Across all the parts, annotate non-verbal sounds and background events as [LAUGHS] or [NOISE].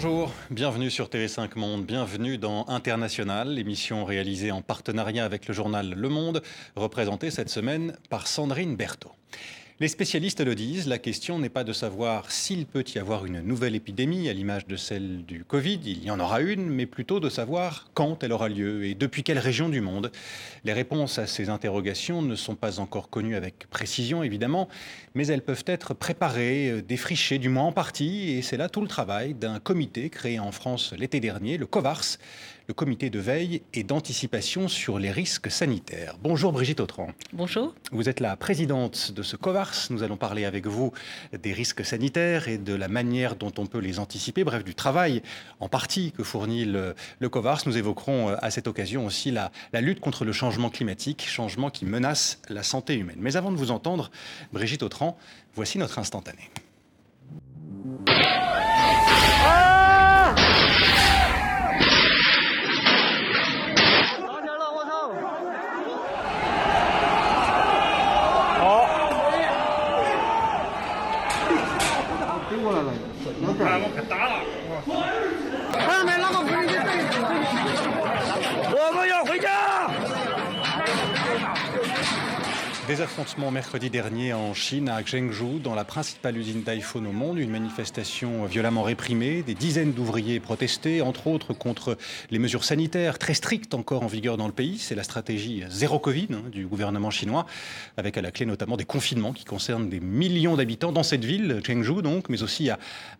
Bonjour, bienvenue sur TV5 Monde, bienvenue dans International, l'émission réalisée en partenariat avec le journal Le Monde, représentée cette semaine par Sandrine Berthaud. Les spécialistes le disent, la question n'est pas de savoir s'il peut y avoir une nouvelle épidémie à l'image de celle du Covid, il y en aura une, mais plutôt de savoir quand elle aura lieu et depuis quelle région du monde. Les réponses à ces interrogations ne sont pas encore connues avec précision, évidemment, mais elles peuvent être préparées, euh, défrichées, du moins en partie, et c'est là tout le travail d'un comité créé en France l'été dernier, le COVARS, le comité de veille et d'anticipation sur les risques sanitaires. Bonjour Brigitte Autran. Bonjour. Vous êtes la présidente de ce COVARS. Nous allons parler avec vous des risques sanitaires et de la manière dont on peut les anticiper, bref, du travail en partie que fournit le, COVARS. Nous évoquerons euh, à cette occasion aussi la, la lutte contre le changement climatique, changement qui menace la santé humaine. Mais avant de vous entendre, Brigitte Autran, voici notre instantané. 啊，我可打了。Des affrontements mercredi dernier en Chine, à Zhengzhou, dans la principale usine d'iPhone au monde. Une manifestation violemment réprimée. Des dizaines d'ouvriers protestaient, entre autres contre les mesures sanitaires très strictes encore en vigueur dans le pays. C'est la stratégie zéro Covid hein, du gouvernement chinois, avec à la clé notamment des confinements qui concernent des millions d'habitants dans cette ville, Zhengzhou donc, mais aussi à,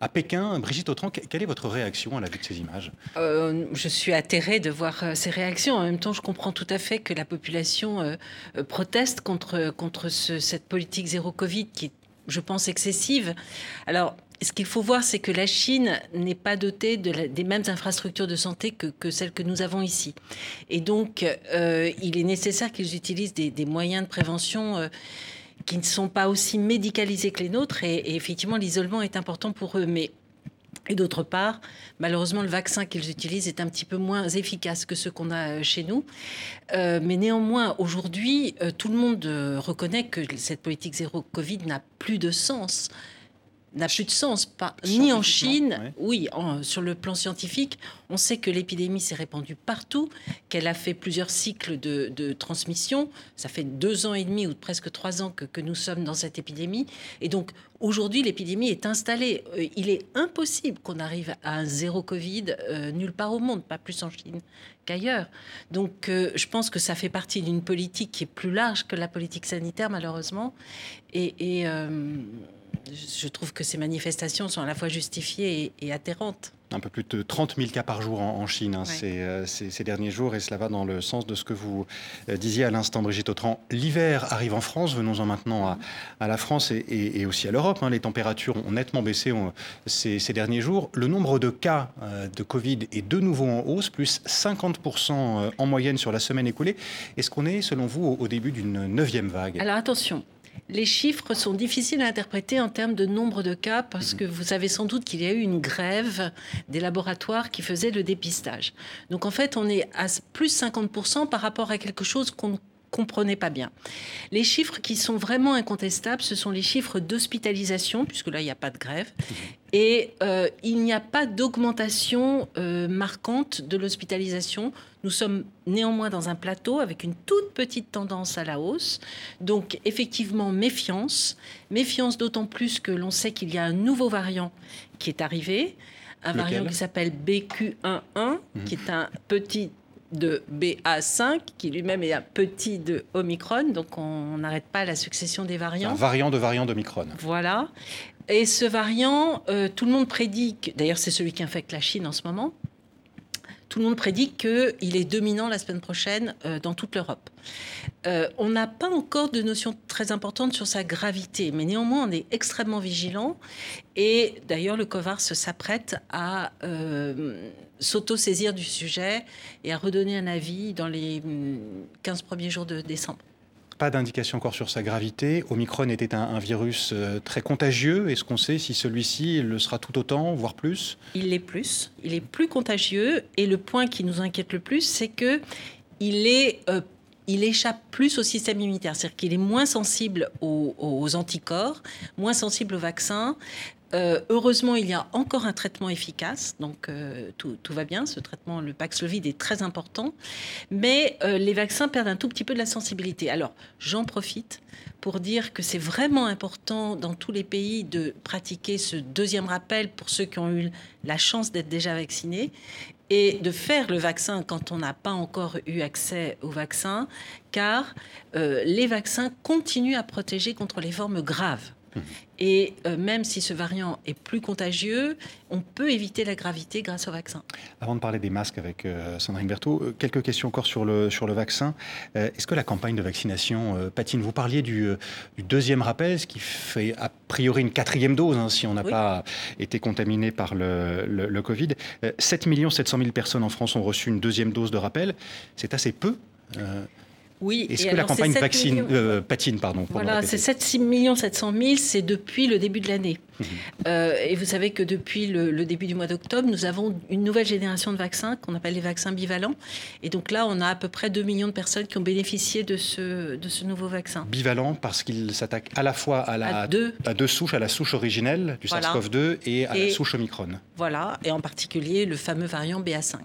Pékin. Brigitte Autran, quelle est votre réaction à la vue de ces images? Euh, Je suis atterrée de voir euh, ces réactions. En même temps, je comprends tout à fait que la population euh, proteste contre contre, cette politique zéro Covid qui est, je pense, excessive. Alors, ce qu'il faut voir, c'est que la Chine n'est pas dotée de des mêmes infrastructures de santé que, celles que nous avons ici. Et donc, euh, il est nécessaire qu'ils utilisent des, moyens de prévention. Euh, qui ne sont pas aussi médicalisés que les nôtres et, et effectivement l'isolement est important pour eux mais et d'autre part, malheureusement, le vaccin qu'ils utilisent est un petit peu moins efficace que ce qu'on a euh, chez nous. Euh, mais néanmoins, aujourd'hui, euh, tout le monde reconnaît que cette politique zéro Covid n'a plus de sens n'a plus de sens, pas, ni en Chine, oui, sur le plan scientifique, on sait que l'épidémie s'est répandue partout, qu'elle a fait plusieurs cycles de, transmission. Ça fait deux ans et demi ou presque trois ans que, nous sommes dans cette épidémie. Et donc, aujourd'hui, l'épidémie est installée. Euh, il est impossible qu'on arrive à un zéro Covid euh, nulle part au monde, pas plus en Chine qu'ailleurs. Donc, euh, je pense que ça fait partie d'une politique qui est plus large que la politique sanitaire, malheureusement. Et. Je trouve que ces manifestations sont à la fois justifiées et, atterrantes. Un peu plus de 30 000 cas par jour en, Chine hein, euh, ces, derniers jours, et cela va dans le sens de ce que vous euh, disiez à l'instant, Brigitte Autran. L'hiver arrive en France, venons-en maintenant à, la France et, aussi à l'Europe. Hein. Les températures ont nettement baissé ces, derniers jours. Le nombre de cas euh, de Covid est de nouveau en hausse, plus 50% en moyenne sur la semaine écoulée. Est-ce qu'on est, selon vous, au début d'une neuvième vague? Alors attention, les chiffres sont difficiles à interpréter en termes de nombre de cas parce que vous savez sans doute qu'il y a eu une grève des laboratoires qui faisaient le dépistage. Donc en fait, on est à plus 50% par rapport à quelque chose qu'on comprenez pas bien. Les chiffres qui sont vraiment incontestables, ce sont les chiffres d'hospitalisation, puisque là, il n'y a pas de grève, et euh, il n'y a pas d'augmentation euh, marquante de l'hospitalisation. Nous sommes néanmoins dans un plateau avec une toute petite tendance à la hausse. Donc, effectivement, méfiance. Méfiance d'autant plus que l'on sait qu'il y a un nouveau variant qui est arrivé, un variant qui s'appelle BQ11, qui est un petit de BA5, qui lui-même est un petit de Omicron, donc on n'arrête pas la succession des variants. Un variant de variant d'Omicron. Voilà. Et ce variant, euh, tout le monde prédit, d'ailleurs c'est celui qui infecte la Chine en ce moment, tout le monde prédit qu'il est dominant la semaine prochaine euh, dans toute l'Europe. Euh, on n'a pas encore de notion très importante sur sa gravité, mais néanmoins on est extrêmement vigilant. Et d'ailleurs le COVAR s'apprête à euh, s'auto-saisir du sujet et à redonner un avis dans les 15 hum, premiers jours de décembre. Pas d'indication encore sur sa gravité. Omicron était un, virus euh, très contagieux. Est-ce qu'on sait si celui-ci le sera tout autant, voire plus? Il l'est plus. Il est plus contagieux. Et le point qui nous inquiète le plus, c'est que il est euh, il échappe plus au système immunitaire, c'est-à-dire qu'il est moins sensible aux, anticorps, moins sensible aux vaccins. Euh, heureusement, il y a encore un traitement efficace, donc euh, tout, va bien. Ce traitement, le Paxlovid, est très important, mais euh, les vaccins perdent un tout petit peu de la sensibilité. Alors, j'en profite pour dire que c'est vraiment important dans tous les pays de pratiquer ce deuxième rappel pour ceux qui ont eu la chance d'être déjà vaccinés et de faire le vaccin quand on n'a pas encore eu accès au vaccin, car les vaccins continuent à protéger contre les formes graves. Mmh. Et euh, même si ce variant est plus contagieux, on peut éviter la gravité grâce au vaccin. Avant de parler des masques avec euh, Sandrine Berthaud, euh, quelques questions encore sur le, sur le vaccin. Est-ce que la campagne de vaccination patine Vous parliez du, deuxième rappel, ce qui fait a priori une quatrième dose hein, si on n'a pas été contaminé par le, le, Covid. 7 700 000 personnes en France ont reçu une deuxième dose de rappel. C'est assez peu. Oui. Est-ce que la campagne vaccine, euh, patine pardon Voilà, c'est 7 millions 700 000, c'est depuis le début de l'année. Euh, et vous savez que depuis le, début du mois d'octobre, nous avons une nouvelle génération de vaccins qu'on appelle les vaccins bivalents. Et donc là, on a à peu près 2 millions de personnes qui ont bénéficié de ce, de ce nouveau vaccin. Bivalent parce qu'il s'attaque à la fois à, la, à, deux. à deux souches, à la souche originelle du SARS-CoV-2 et à la souche Omicron. Voilà, et en particulier le fameux variant BA5.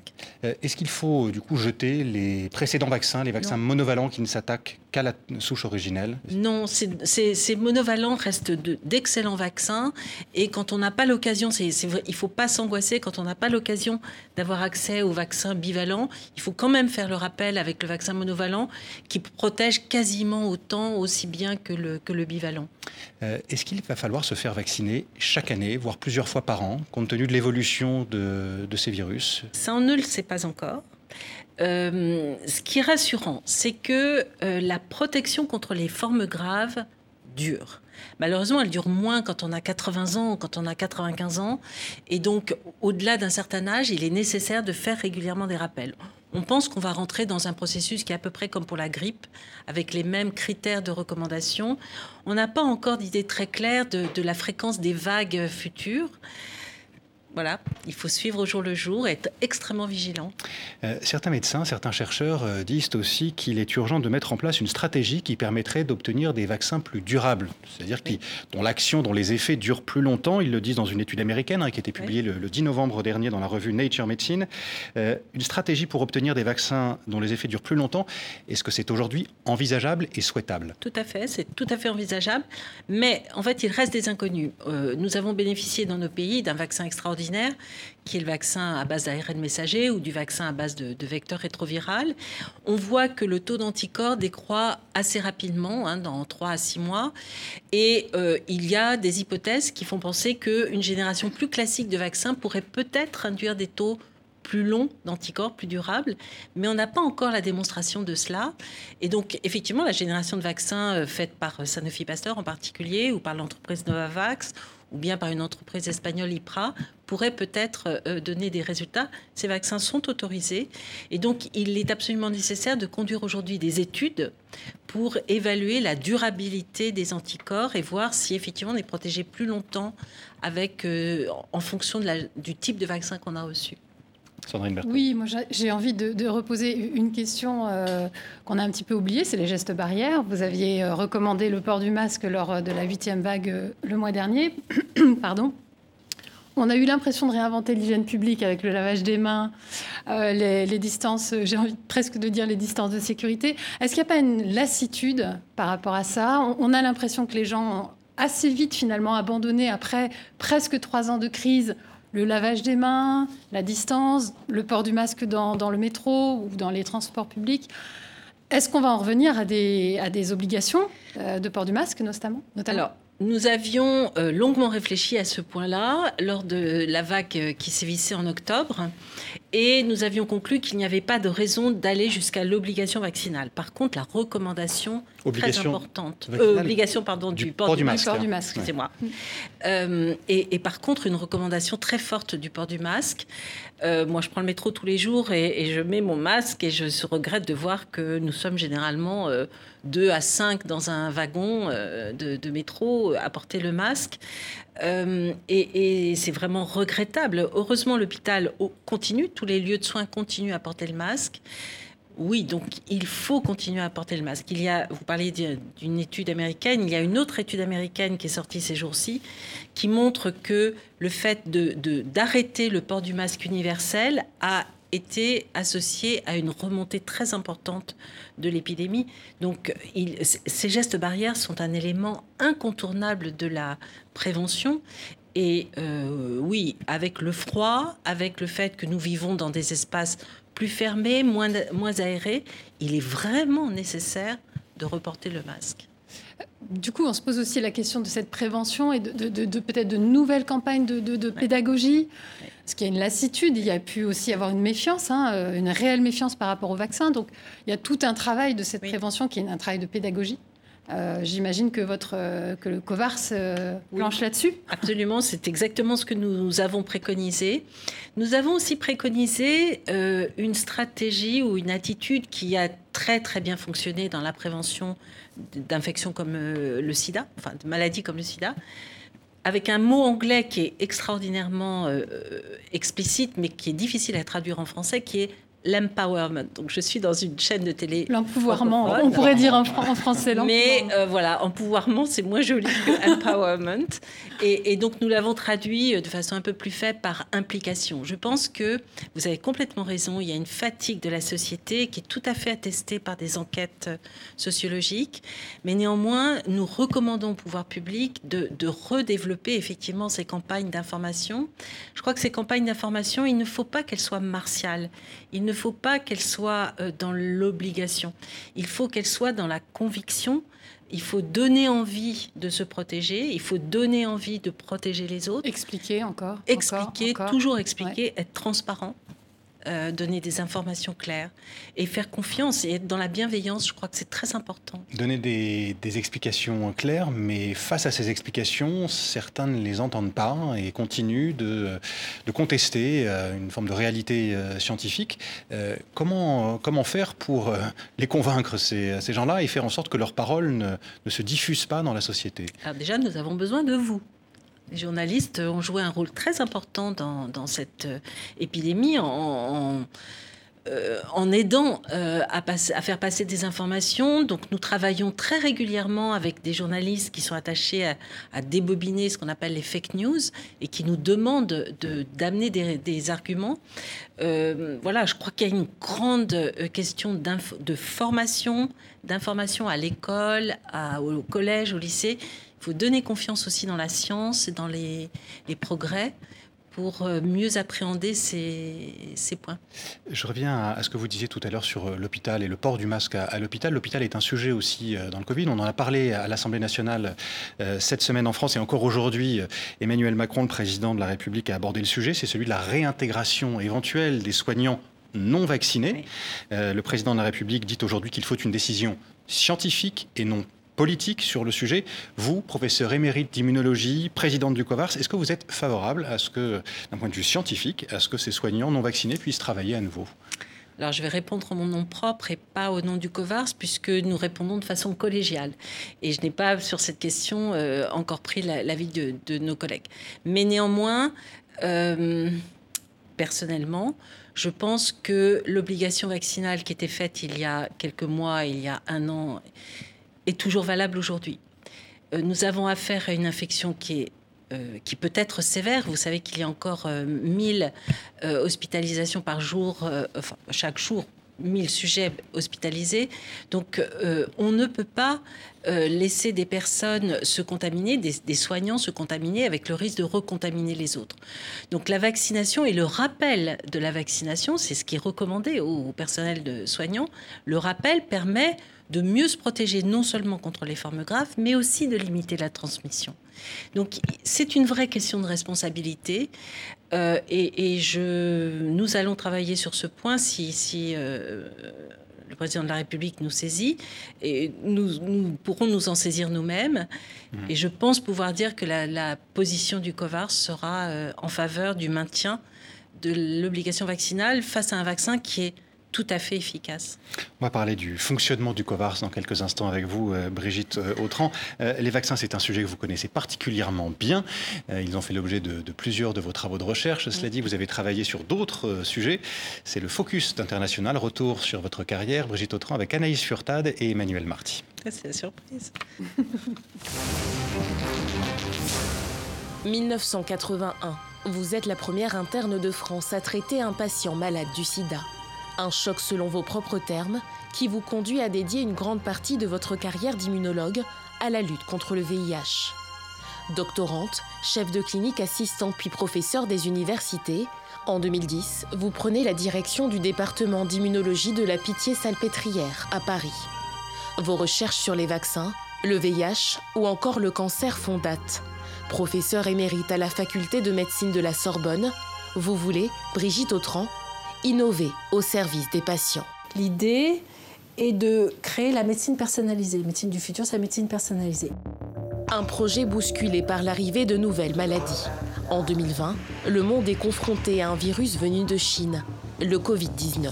Euh, est-ce qu'il faut du coup jeter les précédents vaccins, les vaccins monovalents qui ne s'attaquent qu'à la souche originelle? Non, ces monovalents restent d'excellents vaccins et quand on n'a pas l'occasion, c'est, il ne faut pas s'angoisser, quand on n'a pas l'occasion d'avoir accès au vaccin bivalent, il faut quand même faire le rappel avec le vaccin monovalent qui protège quasiment autant, aussi bien que le, que le bivalent. Euh, est-ce qu'il va falloir se faire vacciner chaque année, voire plusieurs fois par an, compte tenu de l'évolution de, de ces virus? Ça, on ne le sait pas encore. Euh, ce qui est rassurant, c'est que euh, la protection contre les formes graves dure. Malheureusement, elle dure moins quand on a 80 ans quand on a 95 ans. Et donc, au-delà d'un certain âge, il est nécessaire de faire régulièrement des rappels. On pense qu'on va rentrer dans un processus qui est à peu près comme pour la grippe, avec les mêmes critères de recommandation. On n'a pas encore d'idée très claire de la fréquence des vagues futures. Voilà, il faut suivre au jour le jour et être extrêmement vigilant. Euh, certains médecins, certains chercheurs euh, disent aussi qu'il est urgent de mettre en place une stratégie qui permettrait d'obtenir des vaccins plus durables, c'est-à-dire dont l'action, dont les effets durent plus longtemps. Ils le disent dans une étude américaine hein, qui a été publiée le, 10 novembre dernier dans la revue Nature Medicine. Euh, une stratégie pour obtenir des vaccins dont les effets durent plus longtemps. Est-ce que c'est aujourd'hui envisageable et souhaitable? Tout à fait, c'est tout à fait envisageable. Mais en fait, il reste des inconnus. nous avons bénéficié dans nos pays d'un vaccin extraordinaire qui est le vaccin à base d'ARN messager ou du vaccin à base de, vecteur rétroviral, on voit que le taux d'anticorps décroît assez rapidement, hein, dans 3 à 6 mois. Et euh, il y a des hypothèses qui font penser qu'une génération plus classique de vaccins pourrait peut-être induire des taux plus longs d'anticorps, plus durables, mais on n'a pas encore la démonstration de cela. Et donc, effectivement, la génération de vaccins euh, faite par Sanofi Pasteur en particulier, ou par l'entreprise Novavax, ou bien par une entreprise espagnole IPRA, pourrait peut-être euh, donner des résultats. Ces vaccins sont autorisés et donc il est absolument nécessaire de conduire aujourd'hui des études pour évaluer la durabilité des anticorps et voir si effectivement on est protégé plus longtemps avec, euh, en fonction du type de vaccin qu'on a reçu. Oui, moi j'ai envie de, reposer une question euh, qu'on a un petit peu oubliée, c'est les gestes barrières. Vous aviez euh, recommandé le port du masque lors euh, de la huitième vague le mois dernier. [COUGHS] Pardon. On a eu l'impression de réinventer l'hygiène publique avec le lavage des mains, les, distances, j'ai envie presque de dire les distances de sécurité. Est-ce qu'il n'y a pas une lassitude par rapport à ça? On, on a l'impression que les gens ont assez vite finalement abandonné après presque trois ans de crise le lavage des mains, la distance, le port du masque dans, le métro ou dans les transports publics. Est-ce qu'on va en revenir à des, obligations euh, de port du masque, notamment nous avions euh, longuement réfléchi à ce point-là lors de la vague euh, qui sévissait en octobre et nous avions conclu qu'il n'y avait pas de raison d'aller jusqu'à l'obligation vaccinale. Par contre, la recommandation très importante, euh, obligation pardon du, port, du, masque, excusez-moi. Et, par contre, une recommandation très forte du port du masque. Moi, je prends le métro tous les jours et, je mets mon masque et je regrette de voir que nous sommes généralement 2 à 5 dans un wagon euh, de, métro à porter le masque. Euh, et, c'est vraiment regrettable. Heureusement, l'hôpital continue, tous les lieux de soins continuent à porter le masque. Oui, donc il faut continuer à porter le masque. Il y a, vous parliez d'une étude américaine, il y a une autre étude américaine qui est sortie ces jours-ci qui montre que le fait d'arrêter le port du masque universel a été associé à une remontée très importante de l'épidémie. Donc ces gestes barrières sont un élément incontournable de la prévention. Et euh, oui, avec le froid, avec le fait que nous vivons dans des espaces plus fermé, moins, moins aéré, il est vraiment nécessaire de reporter le masque. Du coup, on se pose aussi la question de cette prévention et de, peut-être de nouvelles campagnes de, pédagogie. Parce qu'il y a une lassitude, il y a pu aussi avoir une méfiance, hein, euh, une réelle méfiance par rapport au vaccin. Donc, il y a tout un travail de cette prévention qui est un travail de pédagogie. Euh, j'imagine que, votre, euh, que le COVARS euh, planche là-dessus. Absolument, c'est exactement ce que nous avons préconisé. Nous avons aussi préconisé une stratégie ou une attitude qui a très très bien fonctionné dans la prévention d'infections comme le sida, enfin de maladies comme le sida, avec un mot anglais qui est extraordinairement explicite mais qui est difficile à traduire en français, qui est l'empowerment. Donc je suis dans une chaîne de télé. L'empouvoirment, on pourrait dire en, français. Mais euh, voilà, empouvoirment, c'est moins joli que [LAUGHS] empowerment. Et, donc nous l'avons traduit euh, de façon un peu plus faible par implication. Je pense que vous avez complètement raison. Il y a une fatigue de la société qui est tout à fait attestée par des enquêtes euh, sociologiques. Mais néanmoins, nous recommandons au pouvoir public de, de redévelopper effectivement ces campagnes d'information. Je crois que ces campagnes d'information, il ne faut pas qu'elles soient martiales. Il ne ne faut pas qu'elle soit euh, dans l'obligation. Il faut qu'elle soit dans la conviction. Il faut donner envie de se protéger. Il faut donner envie de protéger les autres. Expliquer encore. Expliquer, toujours expliquer, être transparent. Euh, donner des informations claires et faire confiance et être dans la bienveillance, je crois que c'est très important. Donner des, explications claires, mais face à ces explications, certains ne les entendent pas et continuent de, de contester euh, une forme de réalité euh, scientifique. comment, comment faire pour les convaincre, ces, ces gens-là, et faire en sorte que leurs paroles ne, ne se diffusent pas dans la société? Alors déjà, nous avons besoin de vous. Les journalistes ont joué un rôle très important dans, cette euh, épidémie en, euh, aidant euh, à, faire passer des informations. Donc nous travaillons très régulièrement avec des journalistes qui sont attachés à, débobiner ce qu'on appelle les fake news et qui nous demandent d'amener des, arguments. voilà, je crois qu'il y a une grande question de formation, d'information à l'école, au collège, au lycée. Il faut donner confiance aussi dans la science et dans les, progrès pour euh, mieux appréhender ces, points. Je reviens à, ce que vous disiez tout à l'heure sur euh, l'hôpital et le port du masque à, l'hôpital. L'hôpital est un sujet aussi euh, dans le Covid. On en a parlé à l'Assemblée nationale cette semaine en France et encore aujourd'hui. Emmanuel Macron, le président de la République, a abordé le sujet. C'est celui de la réintégration éventuelle des soignants non vaccinés. le président de la République dit aujourd'hui qu'il faut une décision scientifique et non politique sur le sujet. Vous, professeur émérite d'immunologie, présidente du COVARS, est-ce que vous êtes favorable à ce que, d'un point de vue scientifique, à ce que ces soignants non vaccinés puissent travailler à nouveau? Alors, je vais répondre en mon nom propre et pas au nom du COVARS, puisque nous répondons de façon collégiale. Et je n'ai pas, sur cette question, euh, encore pris l'avis de, nos collègues. Mais néanmoins, euh, personnellement, je pense que l'obligation vaccinale qui était faite il y a quelques mois, il y a un an, est toujours valable aujourd'hui. Euh, nous avons affaire à une infection qui est euh, qui peut être sévère. Vous savez qu'il y a encore 1000 euh, hospitalisations par jour, enfin, chaque jour, 1000 sujets hospitalisés. Donc, on ne peut pas laisser des personnes se contaminer, des, des, soignants se contaminer avec le risque de recontaminer les autres. Donc, la vaccination et le rappel de la vaccination, c'est ce qui est recommandé au personnel de soignants. Le rappel permet de mieux se protéger non seulement contre les formes graves, mais aussi de limiter la transmission. Donc c'est une vraie question de responsabilité euh, et, je, nous allons travailler sur ce point si, si euh, le président de la République nous saisit et nous, pourrons nous en saisir nous-mêmes. Mmh. Et je pense pouvoir dire que la, position du COVAR sera euh, en faveur du maintien de l'obligation vaccinale face à un vaccin qui est tout à fait efficace. On va parler du fonctionnement du COVARS dans quelques instants avec vous, euh, Brigitte euh, Autran. Euh, les vaccins, c'est un sujet que vous connaissez particulièrement bien. Ils ont fait l'objet de, plusieurs de vos travaux de recherche. Cela dit, vous avez travaillé sur d'autres sujets. C'est le focus international. Retour sur votre carrière, Brigitte Autran, avec Anaïs Furtad et Emmanuel Marty. C'est la surprise. [LAUGHS] 1981. Vous êtes la première interne de France à traiter un patient malade du sida. Un choc selon vos propres termes qui vous conduit à dédier une grande partie de votre carrière d'immunologue à la lutte contre le VIH. Doctorante, chef de clinique assistante puis professeur des universités, en 2010, vous prenez la direction du département d'immunologie de la Pitié-Salpêtrière à Paris. Vos recherches sur les vaccins, le VIH ou encore le cancer font date. Professeur émérite à la faculté de médecine de la Sorbonne, vous voulez, Brigitte Autran, innover au service des patients. L'idée est de créer la médecine personnalisée. La médecine du futur, c'est la médecine personnalisée. Un projet bousculé par l'arrivée de nouvelles maladies. En 2020, le monde est confronté à un virus venu de Chine, le Covid-19.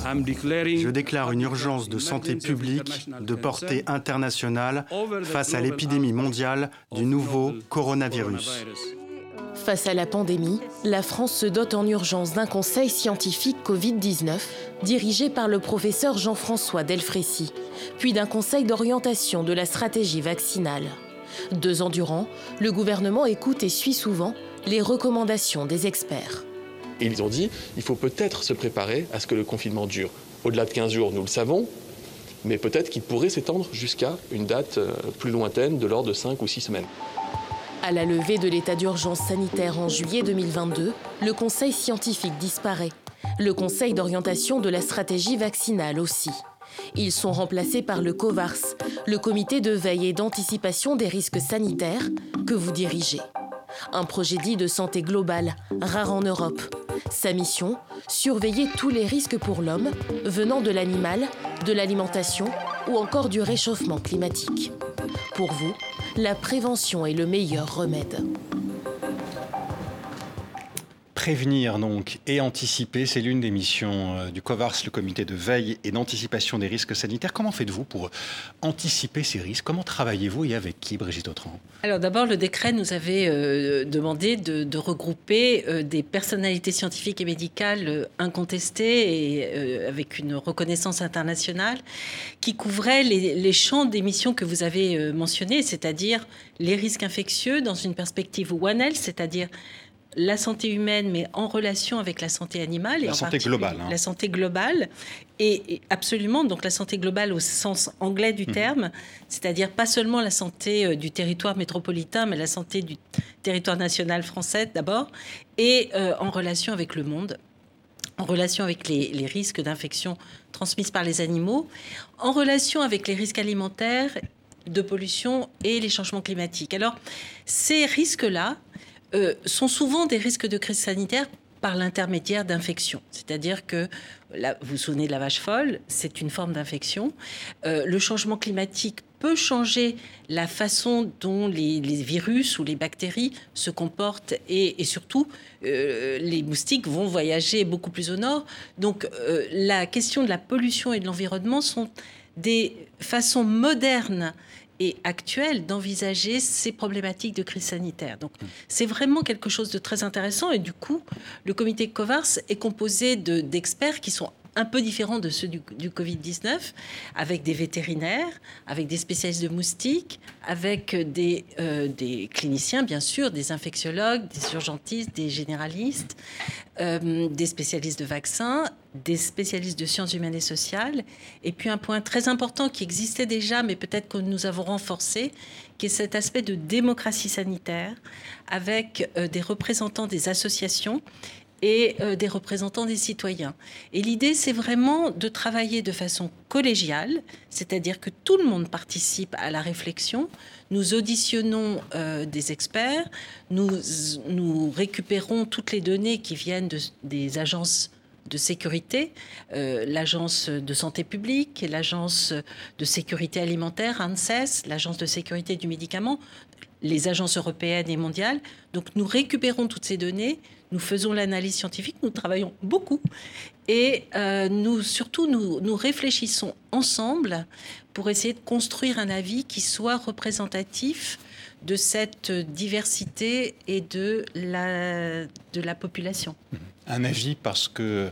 Je déclare une urgence de santé publique de portée internationale face à l'épidémie mondiale du nouveau coronavirus. Face à la pandémie, la France se dote en urgence d'un conseil scientifique Covid-19 dirigé par le professeur Jean-François Delfrécy, puis d'un conseil d'orientation de la stratégie vaccinale. Deux ans durant, le gouvernement écoute et suit souvent les recommandations des experts. Ils ont dit, il faut peut-être se préparer à ce que le confinement dure. Au-delà de 15 jours, nous le savons, mais peut-être qu'il pourrait s'étendre jusqu'à une date euh, plus lointaine de l'ordre de 5 ou 6 semaines. À la levée de l'état d'urgence sanitaire en juillet 2022, le Conseil scientifique disparaît. Le Conseil d'orientation de la stratégie vaccinale aussi. Ils sont remplacés par le COVARS, le comité de veille et d'anticipation des risques sanitaires que vous dirigez. Un projet dit de santé globale, rare en Europe. Sa mission Surveiller tous les risques pour l'homme, venant de l'animal, de l'alimentation ou encore du réchauffement climatique. Pour vous, la prévention est le meilleur remède. Prévenir donc et anticiper, c'est l'une des missions euh, du COVARS, le comité de veille et d'anticipation des risques sanitaires. Comment faites-vous pour anticiper ces risques? Comment travaillez-vous et avec qui, Brigitte Autran? Alors d'abord, le décret nous avait euh, demandé de, regrouper euh, des personnalités scientifiques et médicales incontestées et avec une reconnaissance internationale qui couvraient les, les champs des missions que vous avez mentionnées, c'est-à-dire les risques infectieux dans une perspective One Health, c'est-à-dire la santé humaine, mais en relation avec la santé animale. La santé globale. Hein. La santé globale. Et, absolument, donc la santé globale au sens anglais du mhm. terme, c'est-à-dire pas seulement la santé euh, du territoire métropolitain, mais la santé du territoire national français d'abord, et euh, en relation avec le monde en relation avec les, les risques d'infection transmises par les animaux, en relation avec les risques alimentaires, de pollution et les changements climatiques. Alors, ces risques-là, euh, sont souvent des risques de crise sanitaire par l'intermédiaire d'infections. C'est-à-dire que, vous vous souvenez de la vache folle, c'est une forme d'infection. Euh, le changement climatique peut changer la façon dont les, virus ou les bactéries se comportent et, surtout euh, les moustiques vont voyager beaucoup plus au nord. Donc la question de la pollution et de l'environnement sont des façons modernes et actuelle d'envisager ces problématiques de crise sanitaire. Donc c'est vraiment quelque chose de très intéressant et du coup, le comité COVARS est composé d'experts qui sont un peu différents de ceux du, Covid-19, avec des vétérinaires, avec des spécialistes de moustiques, avec des, euh, cliniciens, bien sûr, des infectiologues, des urgentistes, des généralistes, euh, des spécialistes de vaccins, des spécialistes de sciences humaines et sociales, et puis un point très important qui existait déjà, mais peut-être que nous avons renforcé, qui est cet aspect de démocratie sanitaire, avec euh, des représentants des associations et euh, des représentants des citoyens. Et l'idée, c'est vraiment de travailler de façon collégiale, c'est-à-dire que tout le monde participe à la réflexion. Nous auditionnons euh, des experts, nous, récupérons toutes les données qui viennent des agences de sécurité, euh, l'Agence de santé publique, l'Agence de sécurité alimentaire, ANSES, l'Agence de sécurité du médicament, les agences européennes et mondiales. Donc nous récupérons toutes ces données, nous faisons l'analyse scientifique, nous travaillons beaucoup et euh, nous surtout nous, réfléchissons ensemble pour essayer de construire un avis qui soit représentatif de cette diversité et de la, de la population. Un avis parce que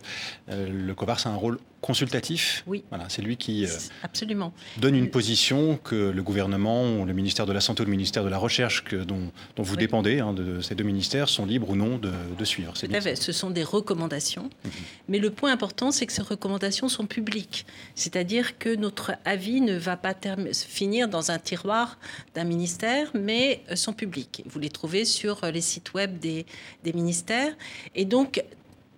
euh, le COVARS a un rôle consultatif. Oui. Voilà, c'est lui qui euh, Absolument. donne une position que le gouvernement, le ministère de la Santé ou le ministère de la Recherche, que, dont, dont, vous dépendez, hein, de ces deux ministères, sont libres ou non de, de suivre. Tout à fait. Ce sont des recommandations. Mm -hmm. Mais le point important, c'est que ces recommandations sont publiques. C'est-à-dire que notre avis ne va pas finir dans un tiroir d'un ministère, mais sont publics. Vous les trouvez sur les sites web des, des ministères. Et donc,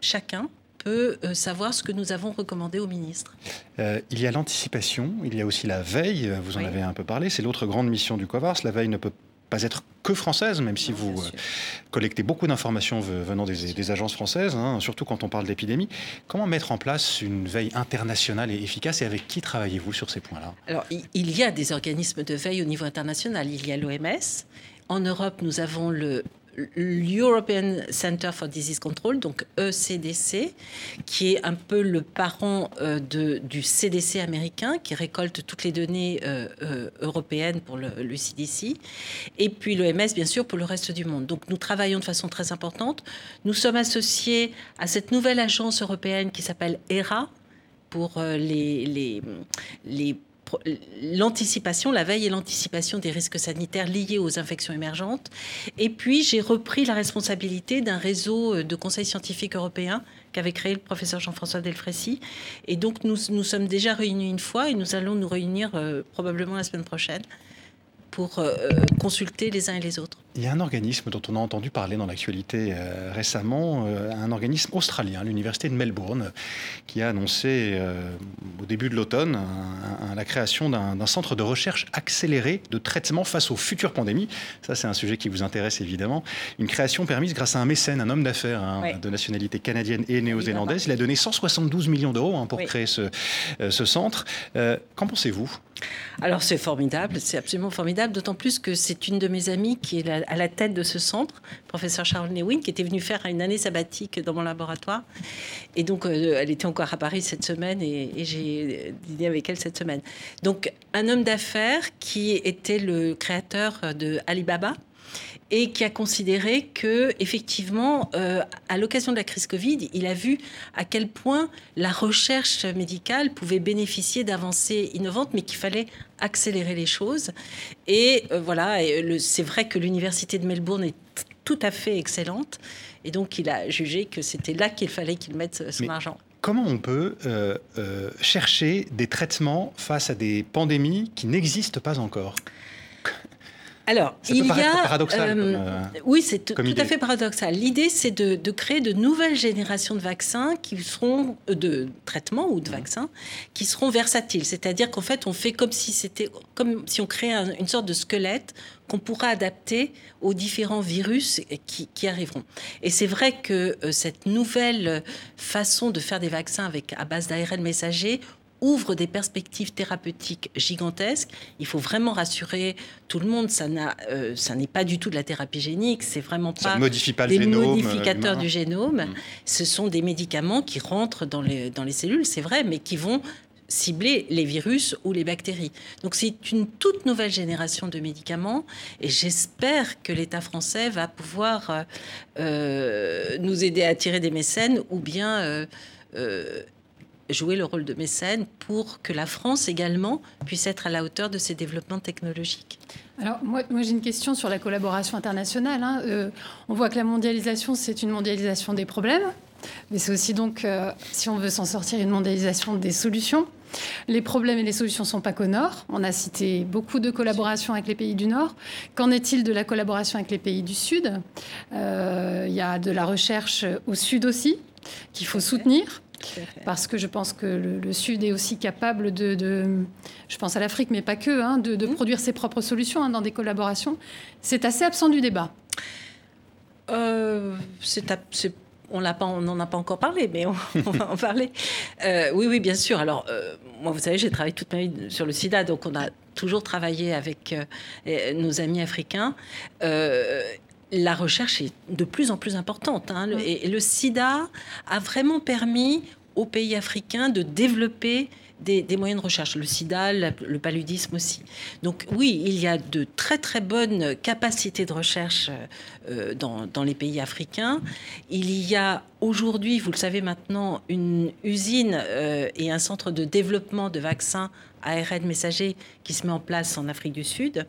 chacun peut euh, savoir ce que nous avons recommandé au ministre. Euh, il y a l'anticipation, il y a aussi la veille, vous en oui. avez un peu parlé, c'est l'autre grande mission du COVARS. La veille ne peut pas être que française, même si vous euh, collectez beaucoup d'informations venant des, des, agences françaises, hein, surtout quand on parle d'épidémie. Comment mettre en place une veille internationale et efficace et avec qui travaillez-vous sur ces points-là? Alors, il y a des organismes de veille au niveau international. Il y a l'OMS. En Europe, nous avons le l'European Center for Disease Control, donc ECDC, qui est un peu le parent euh, du CDC américain, qui récolte toutes les données euh, euh, européennes pour le, CDC, et puis l'OMS, bien sûr, pour le reste du monde. Donc nous travaillons de façon très importante. Nous sommes associés à cette nouvelle agence européenne qui s'appelle ERA, pour les, les l'anticipation, la veille et l'anticipation des risques sanitaires liés aux infections émergentes. Et puis, j'ai repris la responsabilité d'un réseau de conseils scientifiques européens qu'avait créé le professeur Jean-François Delfrécy. Et donc, nous nous sommes déjà réunis une fois et nous allons nous réunir euh, probablement la semaine prochaine pour euh, consulter les uns et les autres. Il y a un organisme dont on a entendu parler dans l'actualité euh, récemment, euh, un organisme australien, l'Université de Melbourne, qui a annoncé euh, au début de l'automne la création d'un centre de recherche accéléré de traitement face aux futures pandémies. Ça, c'est un sujet qui vous intéresse évidemment. Une création permise grâce à un mécène, un homme d'affaires hein, de nationalité canadienne et néo-zélandaise. Il a donné 172 millions d'euros hein, pour oui. créer ce, ce centre. Qu'en pensez-vous? Alors c'est formidable, c'est absolument formidable, d'autant plus que c'est une de mes amies qui est à la tête de ce centre, professeur Charles Newin, qui était venu faire une année sabbatique dans mon laboratoire. Et donc euh, elle était encore à Paris cette semaine et, et j'ai dîné avec elle cette semaine. Donc un homme d'affaires qui était le créateur de Alibaba, et qui a considéré que effectivement euh, à l'occasion de la crise Covid, il a vu à quel point la recherche médicale pouvait bénéficier d'avancées innovantes mais qu'il fallait accélérer les choses. Et euh, voilà, c'est vrai que l'université de Melbourne est tout à fait excellente. Et donc il a jugé que c'était là qu'il fallait qu'il mette son mais... argent. Comment on peut euh, euh, chercher des traitements face à des pandémies qui n'existent pas encore? Alors, ça il y a. Paradoxal, euh, comme, euh, oui, c'est tout à fait paradoxal. L'idée, c'est de, de, créer de nouvelles générations de vaccins qui seront. Euh, de traitements ou de vaccins qui seront versatiles. C'est-à-dire qu'en fait, on fait comme si c'était. comme si on créait un, une sorte de squelette qu'on pourra adapter aux différents virus qui, qui arriveront. Et c'est vrai que euh, cette nouvelle façon de faire des vaccins avec, à base d'ARN messager ouvre des perspectives thérapeutiques gigantesques. Il faut vraiment rassurer tout le monde. Ça n'a, euh, ça n'est pas du tout de la thérapie génique. C'est vraiment pas, ça modifie pas des le génome, modificateurs euh, du génome. Mmh. Ce sont des médicaments qui rentrent dans les, dans les cellules, c'est vrai, mais qui vont cibler les virus ou les bactéries. Donc c'est une toute nouvelle génération de médicaments et j'espère que l'État français va pouvoir euh, nous aider à attirer des mécènes ou bien euh, euh, jouer le rôle de mécène pour que la France également puisse être à la hauteur de ces développements technologiques. Alors moi, moi j'ai une question sur la collaboration internationale. Hein. Euh, on voit que la mondialisation, c'est une mondialisation des problèmes, mais c'est aussi donc, euh, si on veut s'en sortir, une mondialisation des solutions. Les problèmes et les solutions ne sont pas qu'au Nord. On a cité beaucoup de collaborations avec les pays du Nord. Qu'en est-il de la collaboration avec les pays du Sud? Euh, Il y a de la recherche au Sud aussi qu'il faut soutenir. Parce que je pense que le, le Sud est aussi capable de, de je pense à l'Afrique, mais pas que, hein, de, de mmh. produire ses propres solutions hein, dans des collaborations. C'est assez absent du débat. Euh, c'est on n'en a pas encore parlé, mais [LAUGHS] on, va en parler. Euh, oui, oui, bien sûr. Alors, euh, moi, vous savez, j'ai travaillé toute ma vie sur le sida, donc on a toujours travaillé avec nos amis africains. La recherche est de plus en plus importante. Hein, et le sida a vraiment permis aux pays africains de développer des, moyens de recherche, le sida, le paludisme aussi. Donc oui, il y a de très très bonnes capacités de recherche euh, dans, dans, les pays africains. Il y a aujourd'hui, vous le savez maintenant, une usine euh, et un centre de développement de vaccins ARN messager qui se met en place en Afrique du Sud.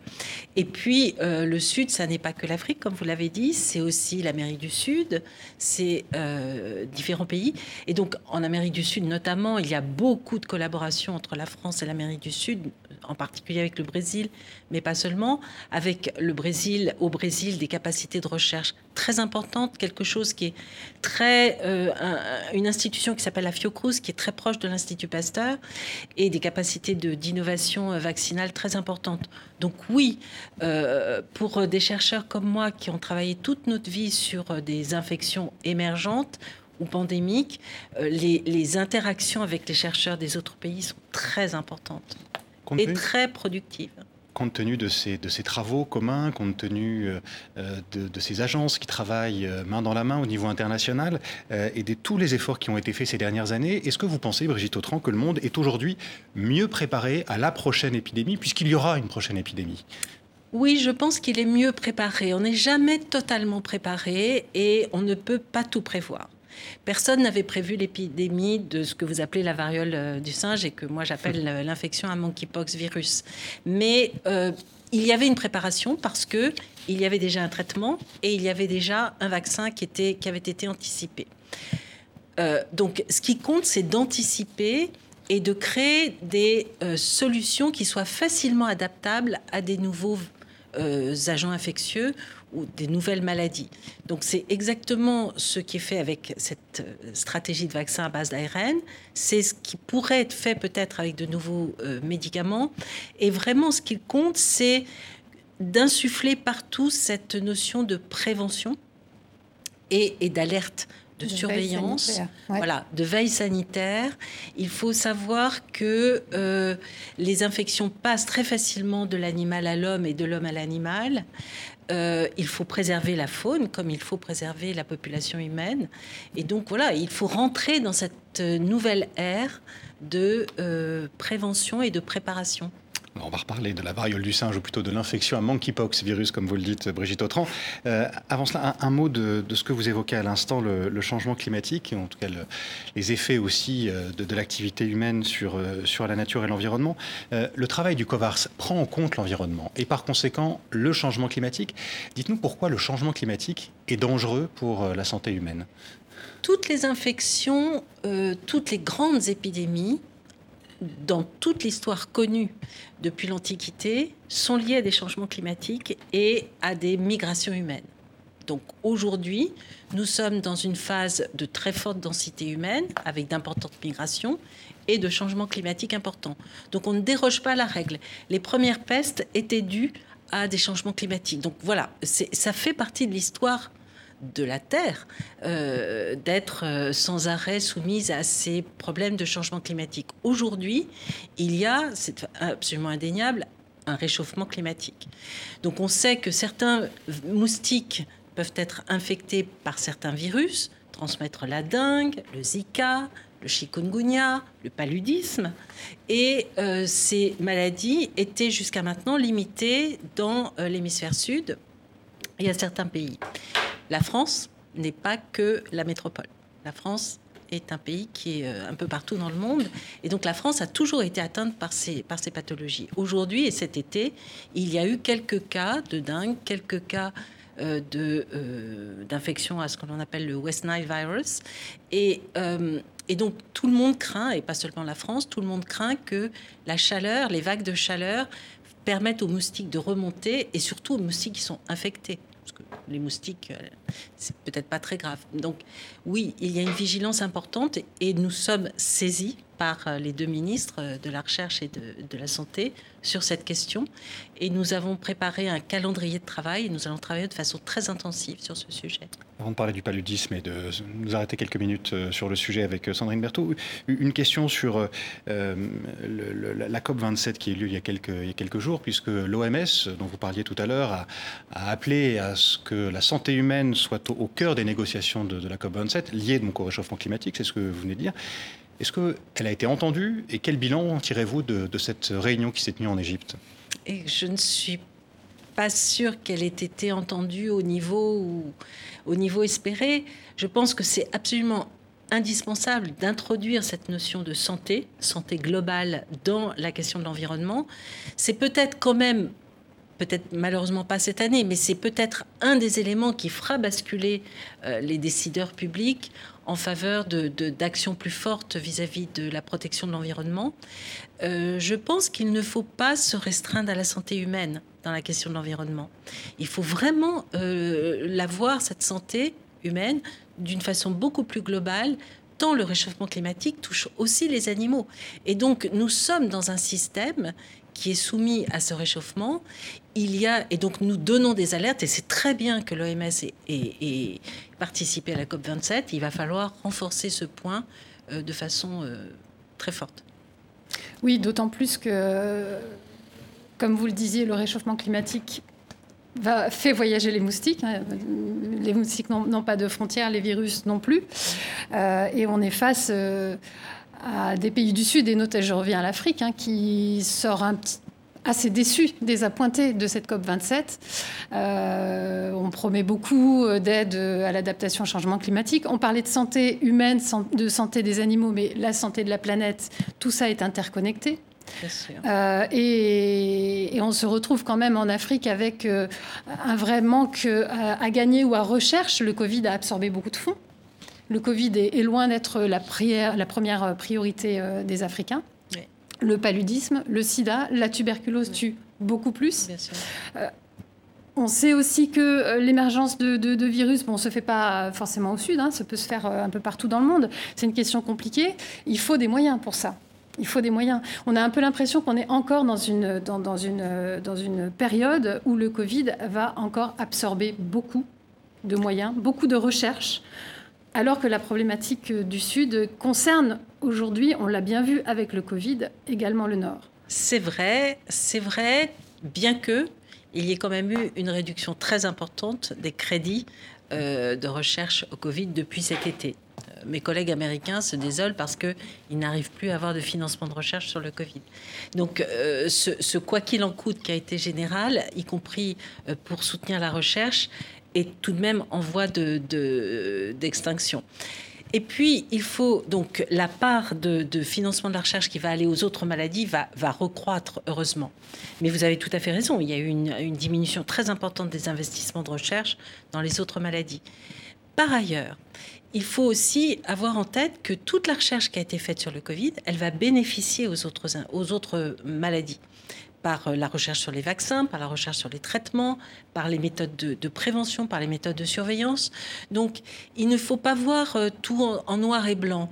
Et puis, euh, le Sud, ça n'est pas que l'Afrique, comme vous l'avez dit, c'est aussi l'Amérique du Sud, c'est euh, différents pays. Et donc, en Amérique du Sud, notamment, il y a beaucoup de collaboration entre la France et l'Amérique du Sud, en particulier avec le Brésil, mais pas seulement. Avec le Brésil, au Brésil, des capacités de recherche très importantes, quelque chose qui est très. Euh, une institution qui s'appelle la Fiocruz, qui est très proche de l'Institut Pasteur, et des capacités d'innovation euh, vaccinale très importantes. Donc, oui, euh, pour des chercheurs comme moi qui ont travaillé toute notre vie sur des infections émergentes, ou pandémiques, les, les interactions avec les chercheurs des autres pays sont très importantes et très productive compte tenu de ces, de ces travaux communs, compte tenu euh, euh, de, ces agences qui travaillent euh, main dans la main au niveau international et de tous les efforts qui ont été faits ces dernières années, est-ce que vous pensez, Brigitte Autran, que le monde est aujourd'hui mieux préparé à la prochaine épidémie, puisqu'il y aura une prochaine épidémie? Oui, je pense qu'il est mieux préparé. On n'est jamais totalement préparé et on ne peut pas tout prévoir. Personne n'avait prévu l'épidémie de ce que vous appelez la variole euh, du singe et que moi j'appelle l'infection à monkeypox virus. Mais euh, il y avait une préparation parce que il y avait déjà un traitement et il y avait déjà un vaccin qui, avait été anticipé. Euh, donc, ce qui compte, c'est d'anticiper et de créer des solutions qui soient facilement adaptables à des nouveaux agents infectieux ou des nouvelles maladies. Donc c'est exactement ce qui est fait avec cette euh, stratégie de vaccin à base d'ARN. C'est ce qui pourrait être fait peut-être avec de nouveaux euh, médicaments. Et vraiment, ce qui compte, c'est d'insuffler partout cette notion de prévention et, d'alerte de, surveillance, voilà, de veille sanitaire. Il faut savoir que euh, les infections passent très facilement de l'animal à l'homme et de l'homme à l'animal. Euh, il faut préserver la faune comme il faut préserver la population humaine. Et donc voilà, il faut rentrer dans cette nouvelle ère de euh, prévention et de préparation. On va reparler de la variole du singe, ou plutôt de l'infection à monkeypox virus, comme vous le dites, Brigitte Autran. Euh, avant cela, un, mot de, ce que vous évoquez à l'instant, le, changement climatique, et en tout cas les effets aussi euh, de, l'activité humaine euh, sur la nature et l'environnement. le travail du COVARS prend en compte l'environnement, et par conséquent le changement climatique. Dites-nous pourquoi le changement climatique est dangereux pour la santé humaine toutes les infections, toutes les grandes épidémies dans toute l'histoire connue depuis l'Antiquité sont liées à des changements climatiques et à des migrations humaines. Donc aujourd'hui, nous sommes dans une phase de très forte densité humaine, avec d'importantes migrations et de changements climatiques importants. Donc on ne déroge pas à la règle. Les premières pestes étaient dues à des changements climatiques. Donc voilà, ça fait partie de l'histoire de la Terre euh, d'être euh, sans arrêt soumise à ces problèmes de changement climatique. Aujourd'hui, il y a, c'est absolument indéniable, un réchauffement climatique. Donc on sait que certains moustiques peuvent être infectés par certains virus, transmettre la dengue, le Zika, le chikungunya, le paludisme. Et euh, ces maladies étaient jusqu'à maintenant limitées dans l'hémisphère sud et à certains pays. La France n'est pas que la métropole. La France est un pays qui est euh, un peu partout dans le monde. Et donc la France a toujours été atteinte par ces, par ces pathologies. Aujourd'hui et cet été, il y a eu quelques cas de dingue, quelques cas euh, euh, d'infection à ce qu'on appelle le West Nile virus. Et, et donc tout le monde craint, et pas seulement la France, tout le monde craint que la chaleur, les vagues de chaleur permettent aux moustiques de remonter et surtout aux moustiques qui sont infectés les moustiques, euh, c'est peut-être pas très grave. Donc oui, il y a une vigilance importante et nous sommes saisis par euh, les deux ministres euh, de la Recherche et de, la Santé sur cette question. Et nous avons préparé un calendrier de travail et nous allons travailler de façon très intensive sur ce sujet. Avant de parler du paludisme et de nous arrêter quelques minutes sur le sujet avec Sandrine Berthaud, une question sur la COP27 qui a eu lieu il y a quelques, jours, puisque l'OMS, dont vous parliez tout à l'heure, a, appelé à ce que la santé humaine soit au, cœur des négociations de, de la COP27, liées donc au réchauffement climatique, c'est ce que vous venez de dire. Est-ce qu'elle a été entendue et quel bilan tirez-vous de, cette réunion qui s'est tenue en Égypte? Je ne suis pas sûre qu'elle ait été entendue au niveau, au niveau espéré. Je pense que c'est absolument indispensable d'introduire cette notion de santé, santé globale dans la question de l'environnement. C'est peut-être quand même peut-être malheureusement pas cette année, mais c'est peut-être un des éléments qui fera basculer euh, les décideurs publics en faveur d'actions plus fortes vis-à-vis de la protection de l'environnement. Euh, je pense qu'il ne faut pas se restreindre à la santé humaine dans la question de l'environnement. Il faut vraiment euh, la voir, cette santé humaine, d'une façon beaucoup plus globale, tant le réchauffement climatique touche aussi les animaux. Et donc, nous sommes dans un système qui est soumis à ce réchauffement, il y a, et donc nous donnons des alertes, et c'est très bien que l'OMS ait, participé à la COP27, il va falloir renforcer ce point euh, de façon euh, très forte. Oui, d'autant plus que, comme vous le disiez, le réchauffement climatique va, fait voyager les moustiques. Hein. Les moustiques n'ont pas de frontières, les virus non plus. Euh, et on est face à des pays du Sud, et notamment je reviens à l'Afrique, hein, qui sort un petit, assez déçu, désappointé de cette COP27. Euh, on promet beaucoup d'aide à l'adaptation au changement climatique. On parlait de santé humaine, de santé des animaux, mais la santé de la planète, tout ça est interconnecté. Euh, et, on se retrouve quand même en Afrique avec euh, un vrai manque à, gagner ou à recherche. Le Covid a absorbé beaucoup de fonds. Le Covid est, loin d'être la, la, première priorité euh, des Africains. Le paludisme, le sida, la tuberculose tue beaucoup plus. Euh, on sait aussi que euh, l'émergence de, virus, bon, on ne se fait pas forcément au sud, hein, ça peut se faire un peu partout dans le monde. C'est une question compliquée. Il faut des moyens pour ça. Il faut des moyens. On a un peu l'impression qu'on est encore dans une, dans, une, dans une période où le Covid va encore absorber beaucoup de moyens, beaucoup de recherches alors que la problématique du Sud concerne aujourd'hui, on l'a bien vu avec le Covid, également le Nord. C'est vrai, c'est vrai, bien que il y ait quand même eu une réduction très importante des crédits euh, de recherche au Covid depuis cet été. Euh, mes collègues américains se désolent parce qu'ils n'arrivent plus à avoir de financement de recherche sur le Covid. Donc, euh, ce, quoi qu'il en coûte qui a été général, y compris pour soutenir la recherche, est tout de même en voie d'extinction. De, et puis, il faut donc la part de, financement de la recherche qui va aller aux autres maladies va, va recroître, heureusement. Mais vous avez tout à fait raison, il y a eu une, une, diminution très importante des investissements de recherche dans les autres maladies. Par ailleurs, il faut aussi avoir en tête que toute la recherche qui a été faite sur le Covid, elle va bénéficier aux autres, aux autres maladies par euh, la recherche sur les vaccins, par la recherche sur les traitements, par les méthodes de, prévention, par les méthodes de surveillance. Donc, il ne faut pas voir euh, tout en, noir et blanc.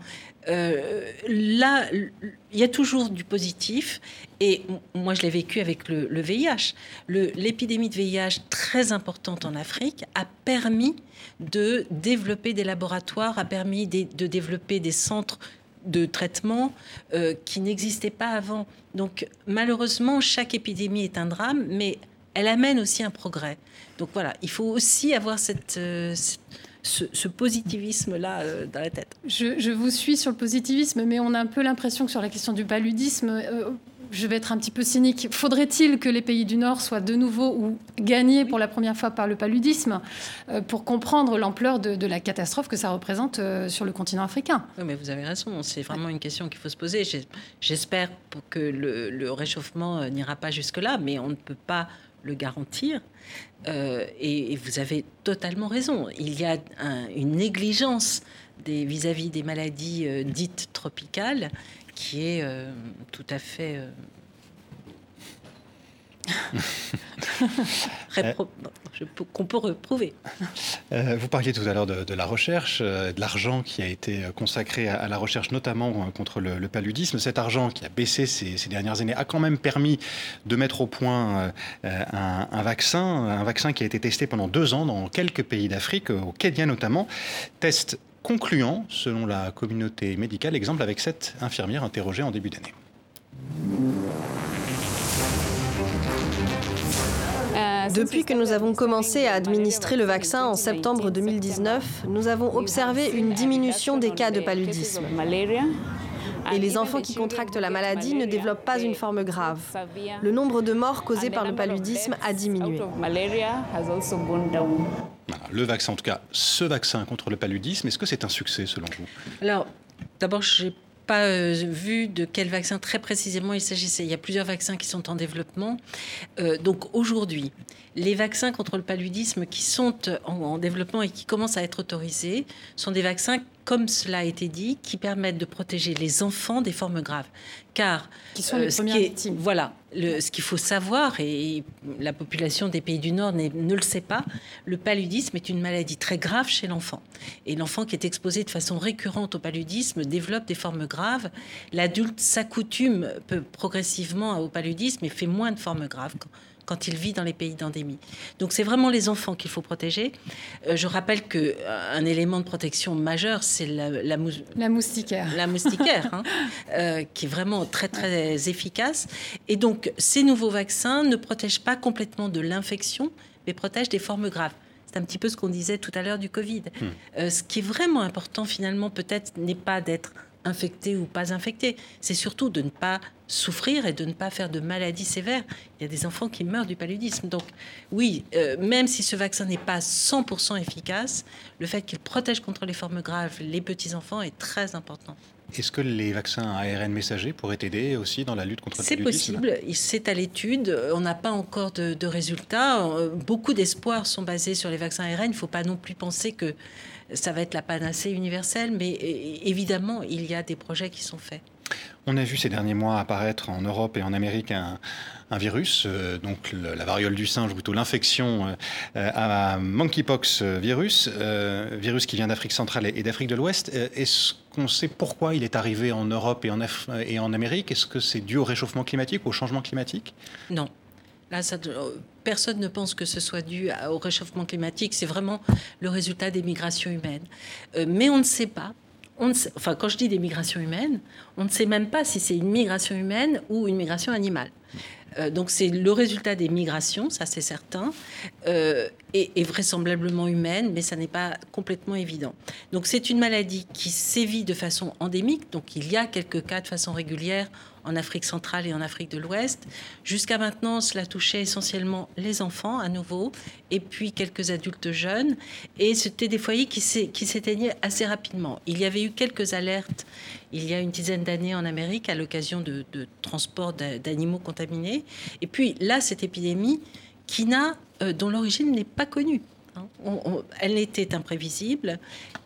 Euh, là, il y a toujours du positif. Et moi, je l'ai vécu avec le, VIH. L'épidémie de VIH, très importante en Afrique, a permis de développer des laboratoires, a permis de développer des centres de traitement euh, qui n'existait pas avant. Donc malheureusement, chaque épidémie est un drame, mais elle amène aussi un progrès. Donc voilà, il faut aussi avoir cette, euh, ce, positivisme-là euh, dans la tête. Je, je, vous suis sur le positivisme, mais on a un peu l'impression que sur la question du paludisme, je vais être un petit peu cynique. Faudrait-il que les pays du Nord soient de nouveau ou gagnés pour la première fois par le paludisme euh, pour comprendre l'ampleur de, la catastrophe que ça représente euh, sur le continent africain? Oui, mais vous avez raison. C'est vraiment une question qu'il faut se poser. J'espère que le, réchauffement euh, n'ira pas jusque-là, mais on ne peut pas le garantir. et, vous avez totalement raison. Il y a une négligence vis-à-vis des, maladies dites tropicales qui est euh, tout à fait euh, [LAUGHS] qu'on peut reprouver. Euh, vous parliez tout à l'heure de, la recherche, de l'argent qui a été consacré à, la recherche, notamment contre le, paludisme. Cet argent qui a baissé ces, dernières années a quand même permis de mettre au point un, un, vaccin, un vaccin qui a été testé pendant deux ans dans quelques pays d'Afrique, au Kenya notamment. Test concluant, selon la communauté médicale, exemple avec cette infirmière interrogée en début d'année. Depuis que nous avons commencé à administrer le vaccin en septembre 2019, nous avons observé une diminution des cas de paludisme. Et les enfants qui contractent la maladie ne développent pas une forme grave. Le nombre de morts causées par le paludisme a diminué. le vaccin, en tout cas, ce vaccin contre le paludisme, est-ce que c'est un succès selon vous? Alors, d'abord, je pas euh, vu de quel vaccin très précisément il s'agissait. Il y a plusieurs vaccins qui sont en développement. Euh, donc aujourd'hui, les vaccins contre le paludisme qui sont en, développement et qui commencent à être autorisés sont des vaccins, comme cela a été dit, qui permettent de protéger les enfants des formes graves. Car qui sont les euh, premières victimes. Voilà, ce qu'il faut savoir, et la population des pays du Nord ne le sait pas, le paludisme est une maladie très grave chez l'enfant. Et l'enfant qui est exposé de façon récurrente au paludisme développe des formes graves. L'adulte s'accoutume progressivement au paludisme et fait moins de formes graves quand il vit dans les pays d'endémie. Donc c'est vraiment les enfants qu'il faut protéger. Euh, je rappelle que euh, un élément de protection majeur, c'est la, la, moustiquaire, la moustiquaire, hein, [LAUGHS] euh, qui est vraiment très très efficace. Et donc ces nouveaux vaccins ne protègent pas complètement de l'infection, mais protègent des formes graves. C'est un petit peu ce qu'on disait tout à l'heure du Covid. Hmm. ce qui est vraiment important finalement, peut-être, n'est pas d'être infecté ou pas infecté. C'est surtout de ne pas souffrir et de ne pas faire de maladies sévères. Il y a des enfants qui meurent du paludisme. Donc oui, euh, même si ce vaccin n'est pas 100% efficace, le fait qu'il protège contre les formes graves les petits-enfants est très important. Est-ce que les vaccins à ARN messager pourraient aider aussi dans la lutte contre le paludisme? C'est possible. C'est à l'étude. On n'a pas encore de, de résultats. Euh, beaucoup d'espoirs sont basés sur les vaccins ARN. Il ne faut pas non plus penser que ça va être la panacée universelle, mais évidemment, il y a des projets qui sont faits. On a vu ces derniers mois apparaître en Europe et en Amérique un, virus, euh, donc la variole du singe, ou plutôt l'infection euh, à monkeypox virus, euh, virus qui vient d'Afrique centrale et, d'Afrique de l'Ouest. Est-ce qu'on sait pourquoi il est arrivé en Europe et en, Amérique? Est-ce que c'est dû au réchauffement climatique, au changement climatique? Non. Là, personne ne pense que ce soit dû au réchauffement climatique. C'est vraiment le résultat des migrations humaines. mais on ne sait pas enfin, quand je dis des migrations humaines, on ne sait même pas si c'est une migration humaine ou une migration animale. Euh, donc c'est le résultat des migrations, ça c'est certain, euh, et, vraisemblablement humaine, mais ça n'est pas complètement évident. Donc c'est une maladie qui sévit de façon endémique, donc il y a quelques cas de façon régulière en Afrique centrale et en Afrique de l'Ouest. Jusqu'à maintenant, cela touchait essentiellement les enfants à nouveau, et puis quelques adultes jeunes, et c'était des foyers qui s'éteignaient assez rapidement. Il y avait eu quelques alertes il y a une dizaine d'années en Amérique à l'occasion de, transport d'animaux contaminés. Et puis là, cette épidémie qui n'a, euh, dont l'origine n'est pas connue. Hein. elle était imprévisible,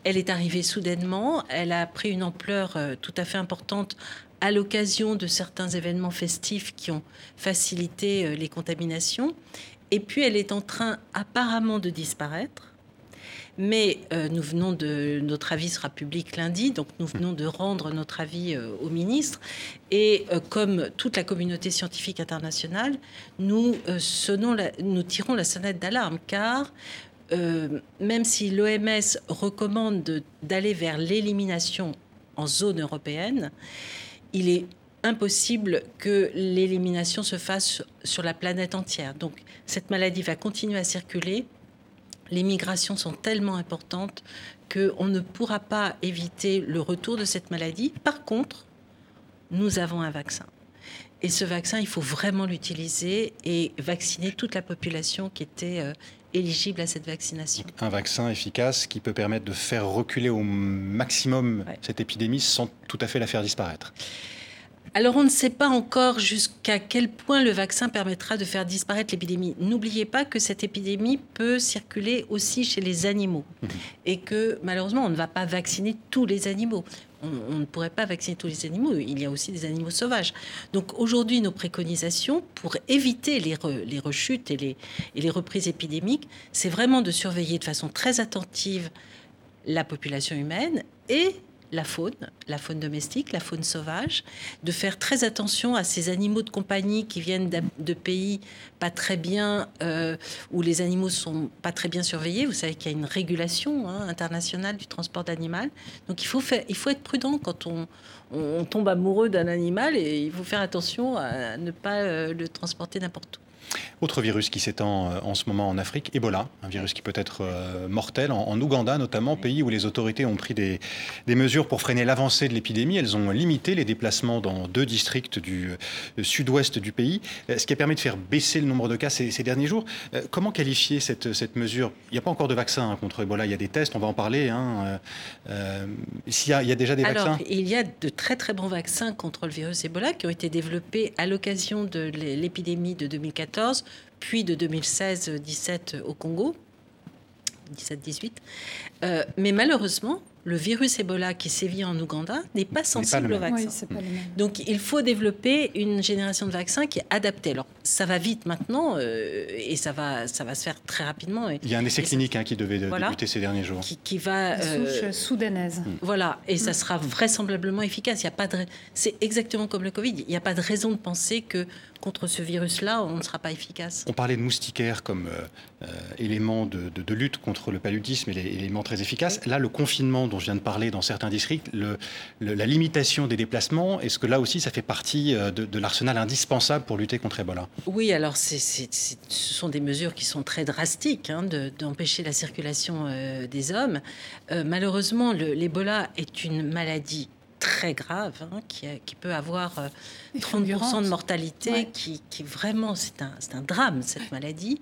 elle est arrivée soudainement, elle a pris une ampleur euh, tout à fait importante à l'occasion de certains événements festifs qui ont facilité euh, les contaminations. Et puis elle est en train apparemment de disparaître. Mais euh, nous venons de notre avis sera public lundi, donc nous venons de rendre notre avis euh, au ministre. Et comme toute la communauté scientifique internationale, nous sonnons, nous tirons la sonnette d'alarme, car même si l'OMS recommande d'aller vers l'élimination en zone européenne, il est impossible que l'élimination se fasse sur la planète entière. Donc cette maladie va continuer à circuler les migrations sont tellement importantes qu'on ne pourra pas éviter le retour de cette maladie. Par contre, nous avons un vaccin. Et ce vaccin, il faut vraiment l'utiliser et vacciner toute la population qui était euh, éligible à cette vaccination. Un vaccin efficace qui peut permettre de faire reculer au maximum cette épidémie sans tout à fait la faire disparaître. Alors on ne sait pas encore jusqu'à quel point le vaccin permettra de faire disparaître l'épidémie. N'oubliez pas que cette épidémie peut circuler aussi chez les animaux mmh. et que malheureusement on ne va pas vacciner tous les animaux. On, ne pourrait pas vacciner tous les animaux, il y a aussi des animaux sauvages. Donc aujourd'hui nos préconisations pour éviter les, les rechutes et les, et les reprises épidémiques, c'est vraiment de surveiller de façon très attentive la population humaine et la faune, la faune domestique, la faune sauvage, de faire très attention à ces animaux de compagnie qui viennent de pays pas très bien, euh, où les animaux sont pas très bien surveillés. Vous savez qu'il y a une régulation hein, internationale du transport d'animal. Donc il faut, il faut être prudent quand on, on tombe amoureux d'un animal et il faut faire attention à ne pas euh, le transporter n'importe où. Autre virus qui s'étend euh, en ce moment en Afrique, Ebola, un virus qui peut être euh, mortel, en, Ouganda notamment, pays où les autorités ont pris des, mesures pour freiner l'avancée de l'épidémie. Elles ont limité les déplacements dans deux districts du euh, sud-ouest du pays, ce qui a permis de faire baisser le nombre de cas ces, derniers jours. Comment qualifier cette, cette mesure? Il n'y a pas encore de vaccin hein, contre Ebola, il y a des tests, on va en parler. Hein. S'il y, a déjà des Alors, vaccins Il y a de très très bons vaccins contre le virus Ebola qui ont été développés à l'occasion de l'épidémie de 2014 puis de 2016-17 au Congo, 17-18. Euh, mais malheureusement, le virus Ebola qui sévit en Ouganda n'est pas sensible au vaccin. Donc il faut développer une génération de vaccins qui est adaptée. Alors ça va vite maintenant euh, et ça va, ça va se faire très rapidement. il y a un essai clinique hein, qui devait débuter ces derniers jours. Qui, va... Euh, soudanaise. Hmm. Voilà, et ça sera vraisemblablement efficace. Il y a pas de... C'est exactement comme le Covid. Il n'y a pas de raison de penser que contre ce virus-là, on ne sera pas efficace. On parlait de moustiquaires comme euh, euh, élément de, lutte contre le paludisme et l'élément très efficace. Là, le confinement dont je viens de parler dans certains districts, la limitation des déplacements, est-ce que là aussi, ça fait partie euh, de, l'arsenal indispensable pour lutter contre Ebola? Oui, alors ce sont des mesures qui sont très drastiques, hein, d'empêcher la circulation des hommes. malheureusement, l'Ebola est une maladie très grave, hein, qui, qui, peut avoir 30% euh, de mortalité, qui, qui, vraiment, c'est un, un, drame, cette maladie.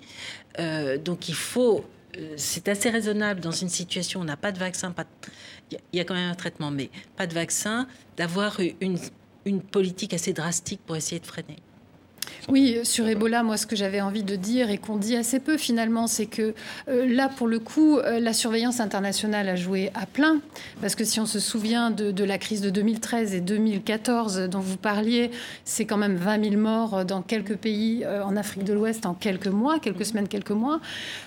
Euh, donc il faut, euh, c'est assez raisonnable dans une situation où on n'a pas de vaccin, pas il y a quand même un traitement, mais pas de vaccin, d'avoir une, une politique assez drastique pour essayer de freiner. Oui, sur Ebola, moi, ce que j'avais envie de dire et qu'on dit assez peu finalement, c'est que euh, là, pour le coup, euh, la surveillance internationale a joué à plein. Parce que si on se souvient de, la crise de 2013 et 2014 dont vous parliez, c'est quand même 20 000 morts dans quelques pays euh, en Afrique de l'Ouest en quelques mois, quelques semaines, quelques mois.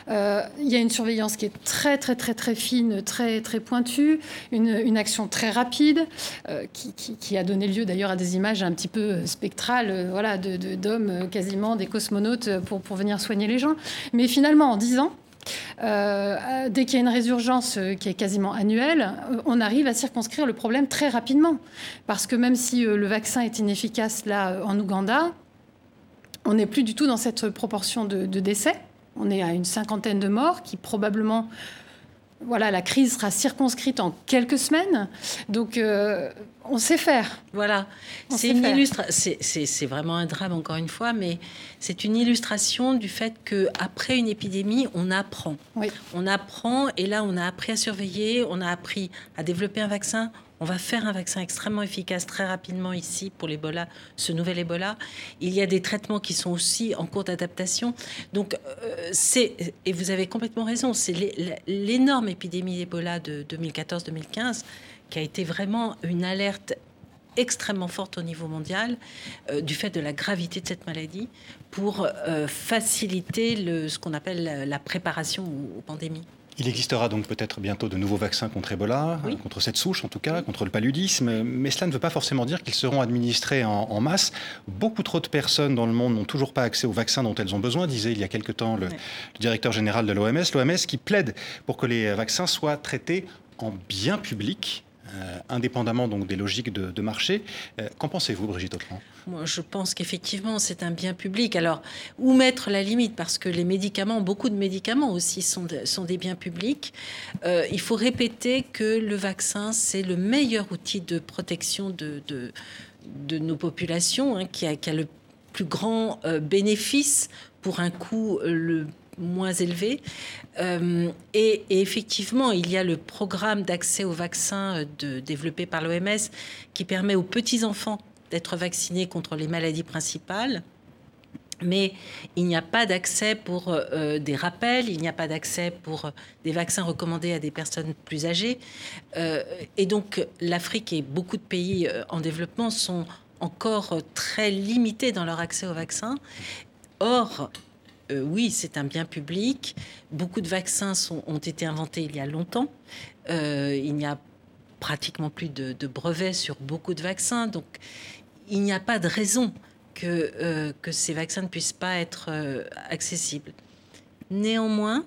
Il y a une surveillance qui est très, très, très, très fine, très, très pointue, une, action très rapide qui, qui, a donné lieu d'ailleurs à des images un petit peu spectrales, voilà, de, de euh, quasiment des cosmonautes euh, pour, pour venir soigner les gens. Mais finalement, en 10 ans, euh, dès qu'il y a une résurgence qui est quasiment annuelle, on arrive à circonscrire le problème très rapidement. Parce que même si le vaccin est inefficace là en Ouganda, on n'est plus du tout dans cette proportion de, de, décès. On est à une cinquantaine de morts qui probablement voilà, la crise sera circonscrite en quelques semaines. Donc, euh, on sait faire. Voilà. C'est une C'est vraiment un drame, encore une fois, mais c'est une illustration du fait qu'après une épidémie, on apprend. On apprend, et là, on a appris à surveiller, on a appris à développer un vaccin, on va faire un vaccin extrêmement efficace très rapidement ici pour l'Ebola, ce nouvel Ebola. Il y a des traitements qui sont aussi en cours d'adaptation. Donc, euh, c'est, et vous avez complètement raison, c'est l'énorme épidémie d'Ebola de 2014-2015 qui a été vraiment une alerte extrêmement forte au niveau mondial euh, du fait de la gravité de cette maladie pour euh, faciliter ce qu'on appelle la préparation aux pandémies. Il existera donc peut-être bientôt de nouveaux vaccins contre Ebola, contre cette souche en tout cas, contre le paludisme, mais cela ne veut pas forcément dire qu'ils seront administrés en, masse. Beaucoup trop de personnes dans le monde n'ont toujours pas accès aux vaccins dont elles ont besoin, disait il y a quelque temps le, directeur général de l'OMS, l'OMS qui plaide pour que les vaccins soient traités en bien public euh, indépendamment donc des logiques de, marché. Euh, qu'en pensez-vous, Brigitte Autran Moi, je pense qu'effectivement, c'est un bien public. Alors, où mettre la limite? Parce que les médicaments, beaucoup de médicaments aussi sont, sont des biens publics. Euh, il faut répéter que le vaccin, c'est le meilleur outil de protection de, de, nos populations, hein, qui, a, qui, a, le plus grand bénéfice pour un coût le moins élevé. Euh, et, effectivement, il y a le programme d'accès aux vaccins euh, de, développé par l'OMS qui permet aux petits-enfants d'être vacciné contre les maladies principales. Mais il n'y a pas d'accès pour euh, des rappels, il n'y a pas d'accès pour des vaccins recommandés à des personnes plus âgées. et donc l'Afrique et beaucoup de pays en développement sont encore très limités dans leur accès aux vaccins. Or, euh, oui, c'est un bien public. Beaucoup de vaccins ont été inventés il y a longtemps. Euh, il n'y a pratiquement plus de, brevets sur beaucoup de vaccins. Donc, il n'y a pas de raison que, euh, que ces vaccins ne puissent pas être accessibles. Néanmoins,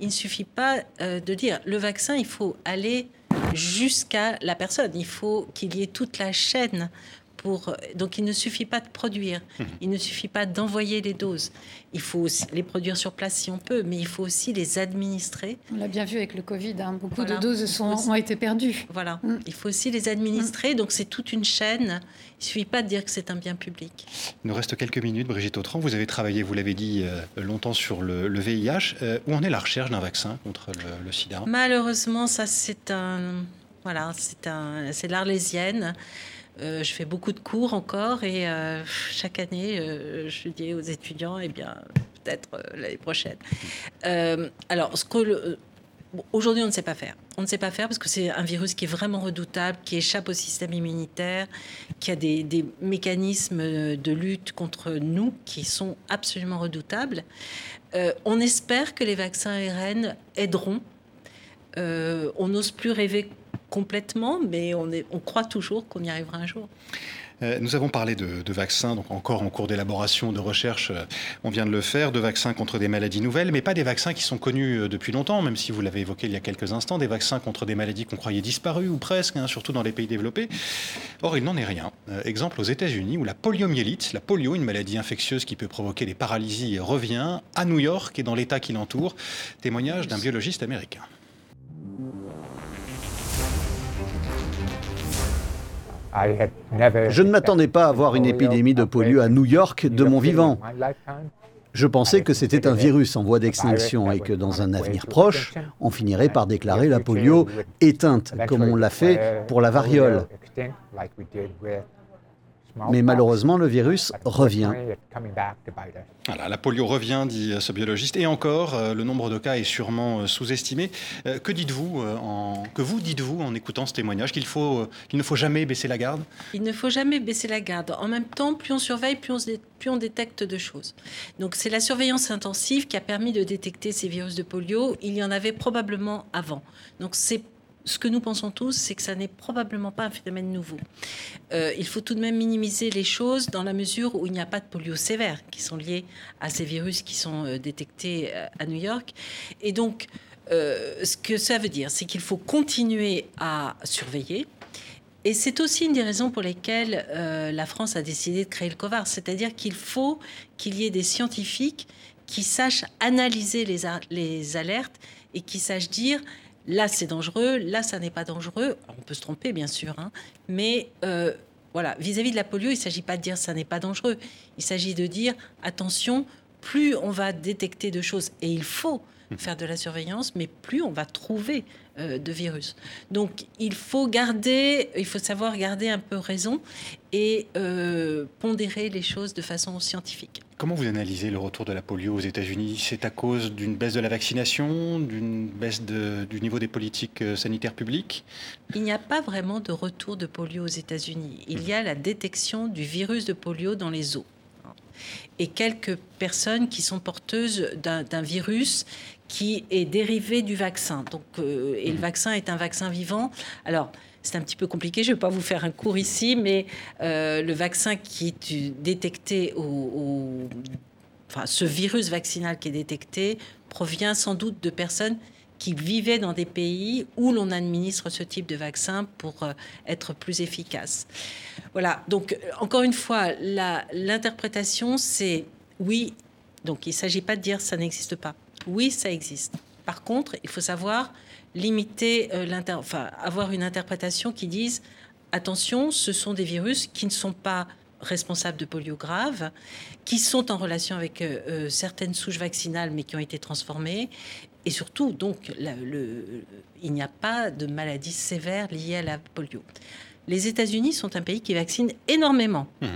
il ne suffit pas de dire le vaccin, il faut aller jusqu'à la personne. Il faut qu'il y ait toute la chaîne donc il ne suffit pas de produire, hum. il ne suffit pas d'envoyer les doses. Il faut aussi les produire sur place si on peut, mais il faut aussi les administrer. On l'a bien vu avec le Covid, hein. beaucoup de doses sont, ont été perdues. Voilà, hum. il faut aussi les administrer, hum. donc c'est toute une chaîne. Il ne suffit pas de dire que c'est un bien public. Il nous reste quelques minutes, Brigitte Autran. Vous avez travaillé, vous l'avez dit, euh, longtemps sur le, VIH. Euh, où en est la recherche d'un vaccin contre le, le sida? Malheureusement, ça c'est un... Voilà, c'est un, c'est l'Arlésienne. Euh, je fais beaucoup de cours encore et euh, chaque année, euh, je dis aux étudiants, eh bien, peut-être l'année prochaine. alors, ce que aujourd'hui, on ne sait pas faire. On ne sait pas faire parce que c'est un virus qui est vraiment redoutable, qui échappe au système immunitaire, qui a des, mécanismes de lutte contre nous qui sont absolument redoutables. on espère que les vaccins ARN aideront. on n'ose plus rêver complètement, mais on, croit toujours qu'on y arrivera un jour. Euh, nous avons parlé de, vaccins, donc encore en cours d'élaboration, de recherche, euh, on vient de le faire, de vaccins contre des maladies nouvelles, mais pas des vaccins qui sont connus euh, depuis longtemps, même si vous l'avez évoqué il y a quelques instants, des vaccins contre des maladies qu'on croyait disparues ou presque, hein, surtout dans les pays développés. Or, il n'en est rien. exemple aux États-Unis, où la poliomyélite, la polio, une maladie infectieuse qui peut provoquer des paralysies, revient à New York et dans l'État qui l'entoure. Témoignage d'un biologiste américain. Je ne m'attendais pas à voir une épidémie de polio à New York de mon vivant. Je pensais que c'était un virus en voie d'extinction et que dans un avenir proche, on finirait par déclarer la polio éteinte, comme on l'a fait pour la variole. Mais malheureusement, le virus revient. Voilà, la polio revient, dit ce biologiste. Et encore, euh, le nombre de cas est sûrement euh, sous-estimé. Euh, que dites-vous en... que vous dites-vous en écoutant ce témoignage Qu'il faut, qu'il ne faut jamais baisser la garde? Il ne faut jamais baisser la garde. En même temps, plus on surveille, plus on, plus on détecte de choses. Donc c'est la surveillance intensive qui a permis de détecter ces virus de polio. Il y en avait probablement avant. Donc c'est ce que nous pensons tous, c'est que ça n'est probablement pas un phénomène nouveau. Euh, il faut tout de même minimiser les choses dans la mesure où il n'y a pas de polio sévère qui sont liés à ces virus qui sont euh, détectés euh, à New York. Et donc, ce que ça veut dire, c'est qu'il faut continuer à surveiller. Et c'est aussi une des raisons pour lesquelles la France a décidé de créer le COVAR, c'est-à-dire qu'il faut qu'il y ait des scientifiques qui sachent analyser les, les alertes et qui sachent dire là c'est dangereux, là ça n'est pas dangereux. on peut se tromper bien sûr, hein. mais euh, voilà, vis-à-vis de la polio, il ne s'agit pas de dire ça n'est pas dangereux. Il s'agit de dire attention, plus on va détecter de choses, et il faut mmh. faire de la surveillance, mais plus on va trouver euh, de virus. Donc il faut garder, il faut savoir garder un peu raison et euh, pondérer les choses de façon scientifique. Comment vous analysez le retour de la polio aux États-Unis? C'est à cause d'une baisse de la vaccination, d'une baisse du niveau des politiques euh, sanitaires publiques? Il n'y a pas vraiment de retour de polio aux États-Unis. Il y a la détection du virus de polio dans les eaux et quelques personnes qui sont porteuses d'un virus qui est dérivé du vaccin. Donc, euh, et le vaccin est un vaccin vivant. Alors, c'est un petit peu compliqué, je ne vais pas vous faire un cours ici, mais euh, le vaccin qui est détecté Enfin, ce virus vaccinal qui est détecté provient sans doute de personnes qui vivaient dans des pays où l'on administre ce type de vaccin pour euh, être plus efficace. Voilà, donc euh, encore une fois, l'interprétation, c'est oui, donc il ne s'agit pas de dire ça n'existe pas. Oui, ça existe. Par contre, il faut savoir limiter euh, enfin, avoir une interprétation qui dise attention, ce sont des virus qui ne sont pas responsables de polio grave, qui sont en relation avec euh, euh, certaines souches vaccinales mais qui ont été transformées. Et surtout, donc, il n'y a pas de maladie sévère liée à la polio. les États-Unis sont un pays qui vaccine énormément. Mmh.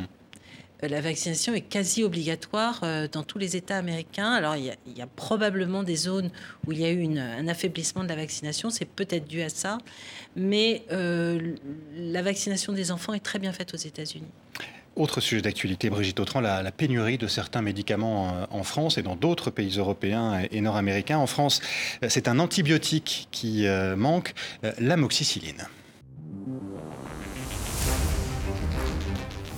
Euh, la vaccination est quasi obligatoire euh, dans tous les États américains. Alors, il y, a, probablement des zones où il y a eu un affaiblissement de la vaccination. C'est peut-être dû à ça. Mais euh, la vaccination des enfants est très bien faite aux États-Unis. Autre sujet d'actualité, Brigitte Autran, la, pénurie de certains médicaments en France et dans d'autres pays européens et nord-américains. En France, c'est un antibiotique qui manque, l'amoxicilline.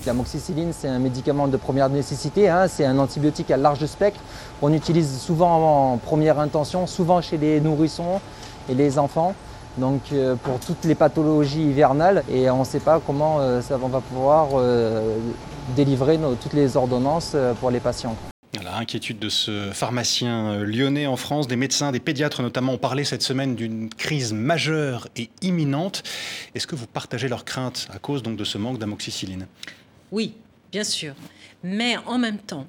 L'amoxicilline, c'est un médicament de première nécessité, hein. c'est un antibiotique à large spectre. On utilise souvent en première intention, souvent chez les nourrissons et les enfants, donc euh, pour toutes les pathologies hivernales. Et on ne sait pas comment euh, on va pouvoir euh, délivrer toutes les ordonnances pour les patients. La inquiétude de ce pharmacien lyonnais en France, des médecins, des pédiatres notamment ont parlé cette semaine d'une crise majeure et imminente. Est-ce que vous partagez leurs craintes à cause donc de ce manque d'amoxicilline? Oui, bien sûr. Mais en même temps,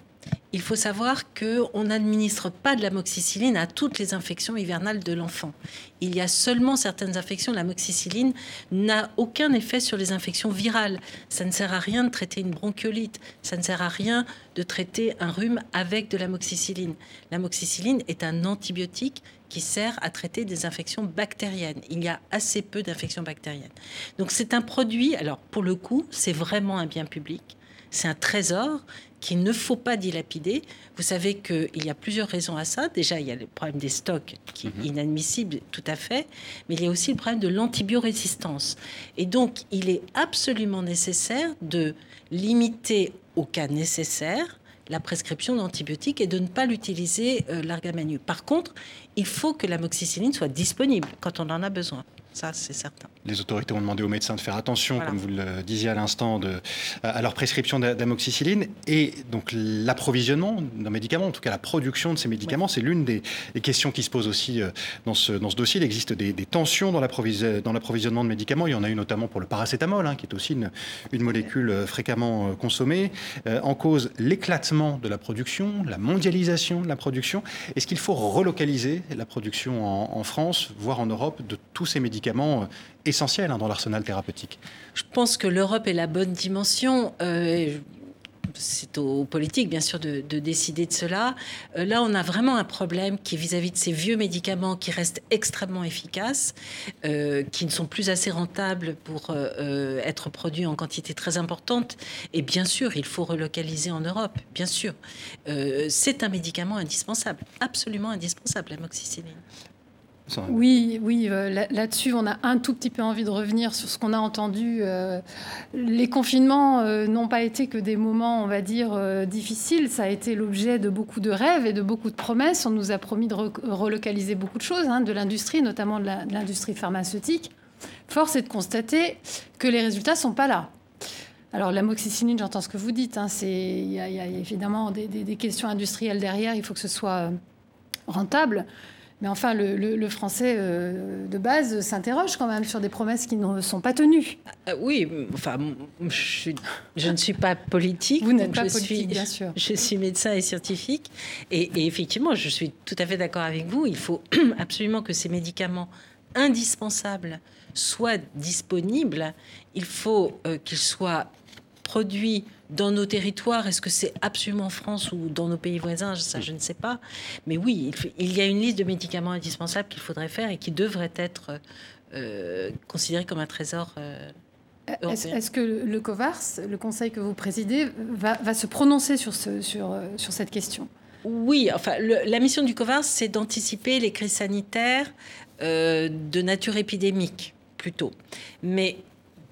il faut savoir qu'on n'administre pas de l'amoxicilline à toutes les infections hivernales de l'enfant. Il y a seulement certaines infections. L'amoxicilline n'a aucun effet sur les infections virales. Ça ne sert à rien de traiter une bronchiolite. Ça ne sert à rien de traiter un rhume avec de l'amoxicilline. L'amoxicilline est un antibiotique qui sert à traiter des infections bactériennes. Il y a assez peu d'infections bactériennes. Donc c'est un produit, alors pour le coup, c'est vraiment un bien public. C'est un trésor qu'il ne faut pas dilapider. Vous savez qu'il y a plusieurs raisons à ça. Déjà, il y a le problème des stocks qui est mhm. inadmissible, tout à fait, mais il y a aussi le problème de l'antibiorésistance. Et donc, il est absolument nécessaire de limiter au cas nécessaire la prescription d'antibiotiques et de ne pas l'utiliser euh, largamanu. Par contre, il faut que l'amoxicilline soit disponible quand on en a besoin. Ça, c'est certain. Les autorités ont demandé aux médecins de faire attention, comme vous le disiez à l'instant, à leur prescription d'amoxicilline. Et donc l'approvisionnement d'un médicament, en tout cas la production de ces médicaments, c'est l'une des, questions qui se posent aussi euh, dans ce, dans ce dossier. Il existe des, tensions dans l'approvisionnement de médicaments. Il y en a eu notamment pour le paracétamol, hein, qui est aussi une, une molécule euh, fréquemment euh, consommée. en cause, l'éclatement de la production, la mondialisation de la production. Est-ce qu'il faut relocaliser la production en, en France, voire en Europe, de tous ces médicaments? Médicaments euh, essentiels hein, dans l'arsenal thérapeutique. Je pense que l'Europe est la bonne dimension. Euh, c'est aux politiques, bien sûr, de, décider de cela. Euh, là, on a vraiment un problème qui est vis-à-vis de ces vieux médicaments qui restent extrêmement efficaces, qui ne sont plus assez rentables pour être produits en quantité très importante. Et bien sûr, il faut relocaliser en Europe, bien sûr. c'est un médicament indispensable, absolument indispensable, l'amoxicilline. Oui, oui, euh, là-dessus, on a un tout petit peu envie de revenir sur ce qu'on a entendu. Euh, les confinements euh, n'ont pas été que des moments, on va dire, difficiles. Ça a été l'objet de beaucoup de rêves et de beaucoup de promesses. On nous a promis de relocaliser beaucoup de choses, hein, de l'industrie, notamment de l'industrie pharmaceutique. Force est de constater que les résultats sont pas là. Alors l'amoxicilline, j'entends ce que vous dites. Hein, il y, a évidemment des, questions industrielles derrière. Il faut que ce soit rentable. Mais enfin, le, français euh, de base s'interroge quand même sur des promesses qui ne sont pas tenues. Euh, oui, enfin, je, ne suis pas politique. Vous n'êtes pas politique, bien sûr. [LAUGHS] Je suis médecin et scientifique. Et, effectivement, je suis tout à fait d'accord avec vous. Il faut [CLEARS THROAT] absolument que ces médicaments indispensables soient disponibles. Il faut euh, qu'ils soient produits dans nos territoires, est-ce que c'est absolument en France ou dans nos pays voisins Ça, je ne sais pas. Mais oui, il, y a une liste de médicaments indispensables qu'il faudrait faire et qui devraient être euh, considérés comme un trésor. Euh, est-ce que le COVARS, le conseil que vous présidez, va, se prononcer sur, ce, sur, euh, sur cette question? Oui, enfin, la mission du COVARS, c'est d'anticiper les crises sanitaires de nature épidémique, plutôt. Mais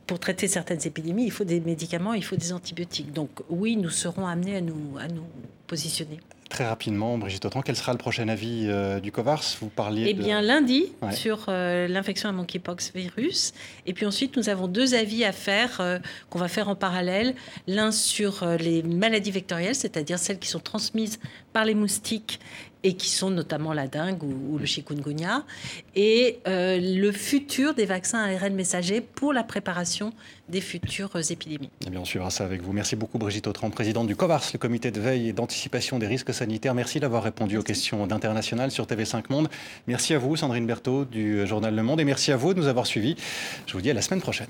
pour traiter certaines épidémies, il faut des médicaments, il faut des antibiotiques. Donc oui, nous serons amenés à nous, à nous positionner. Très rapidement, Brigitte Autran, quel sera le prochain avis euh, du COVARS? Vous parliez Eh bien, lundi, sur euh, l'infection à monkeypox virus. Et puis ensuite, nous avons deux avis à faire, euh, qu'on va faire en parallèle. L'un sur les maladies vectorielles, c'est-à-dire celles qui sont transmises par les moustiques et qui sont notamment la dengue ou, le chikungunya, et euh, le futur des vaccins ARN messagers pour la préparation des futures épidémies. Eh bien, on suivra ça avec vous. Merci beaucoup Brigitte Autran, présidente du COVARS, le comité de veille et d'anticipation des risques sanitaires. Merci d'avoir répondu aux questions d'International sur TV5 Monde. Merci à vous Sandrine Berthaud du journal Le Monde et merci à vous de nous avoir suivis. Je vous dis à la semaine prochaine.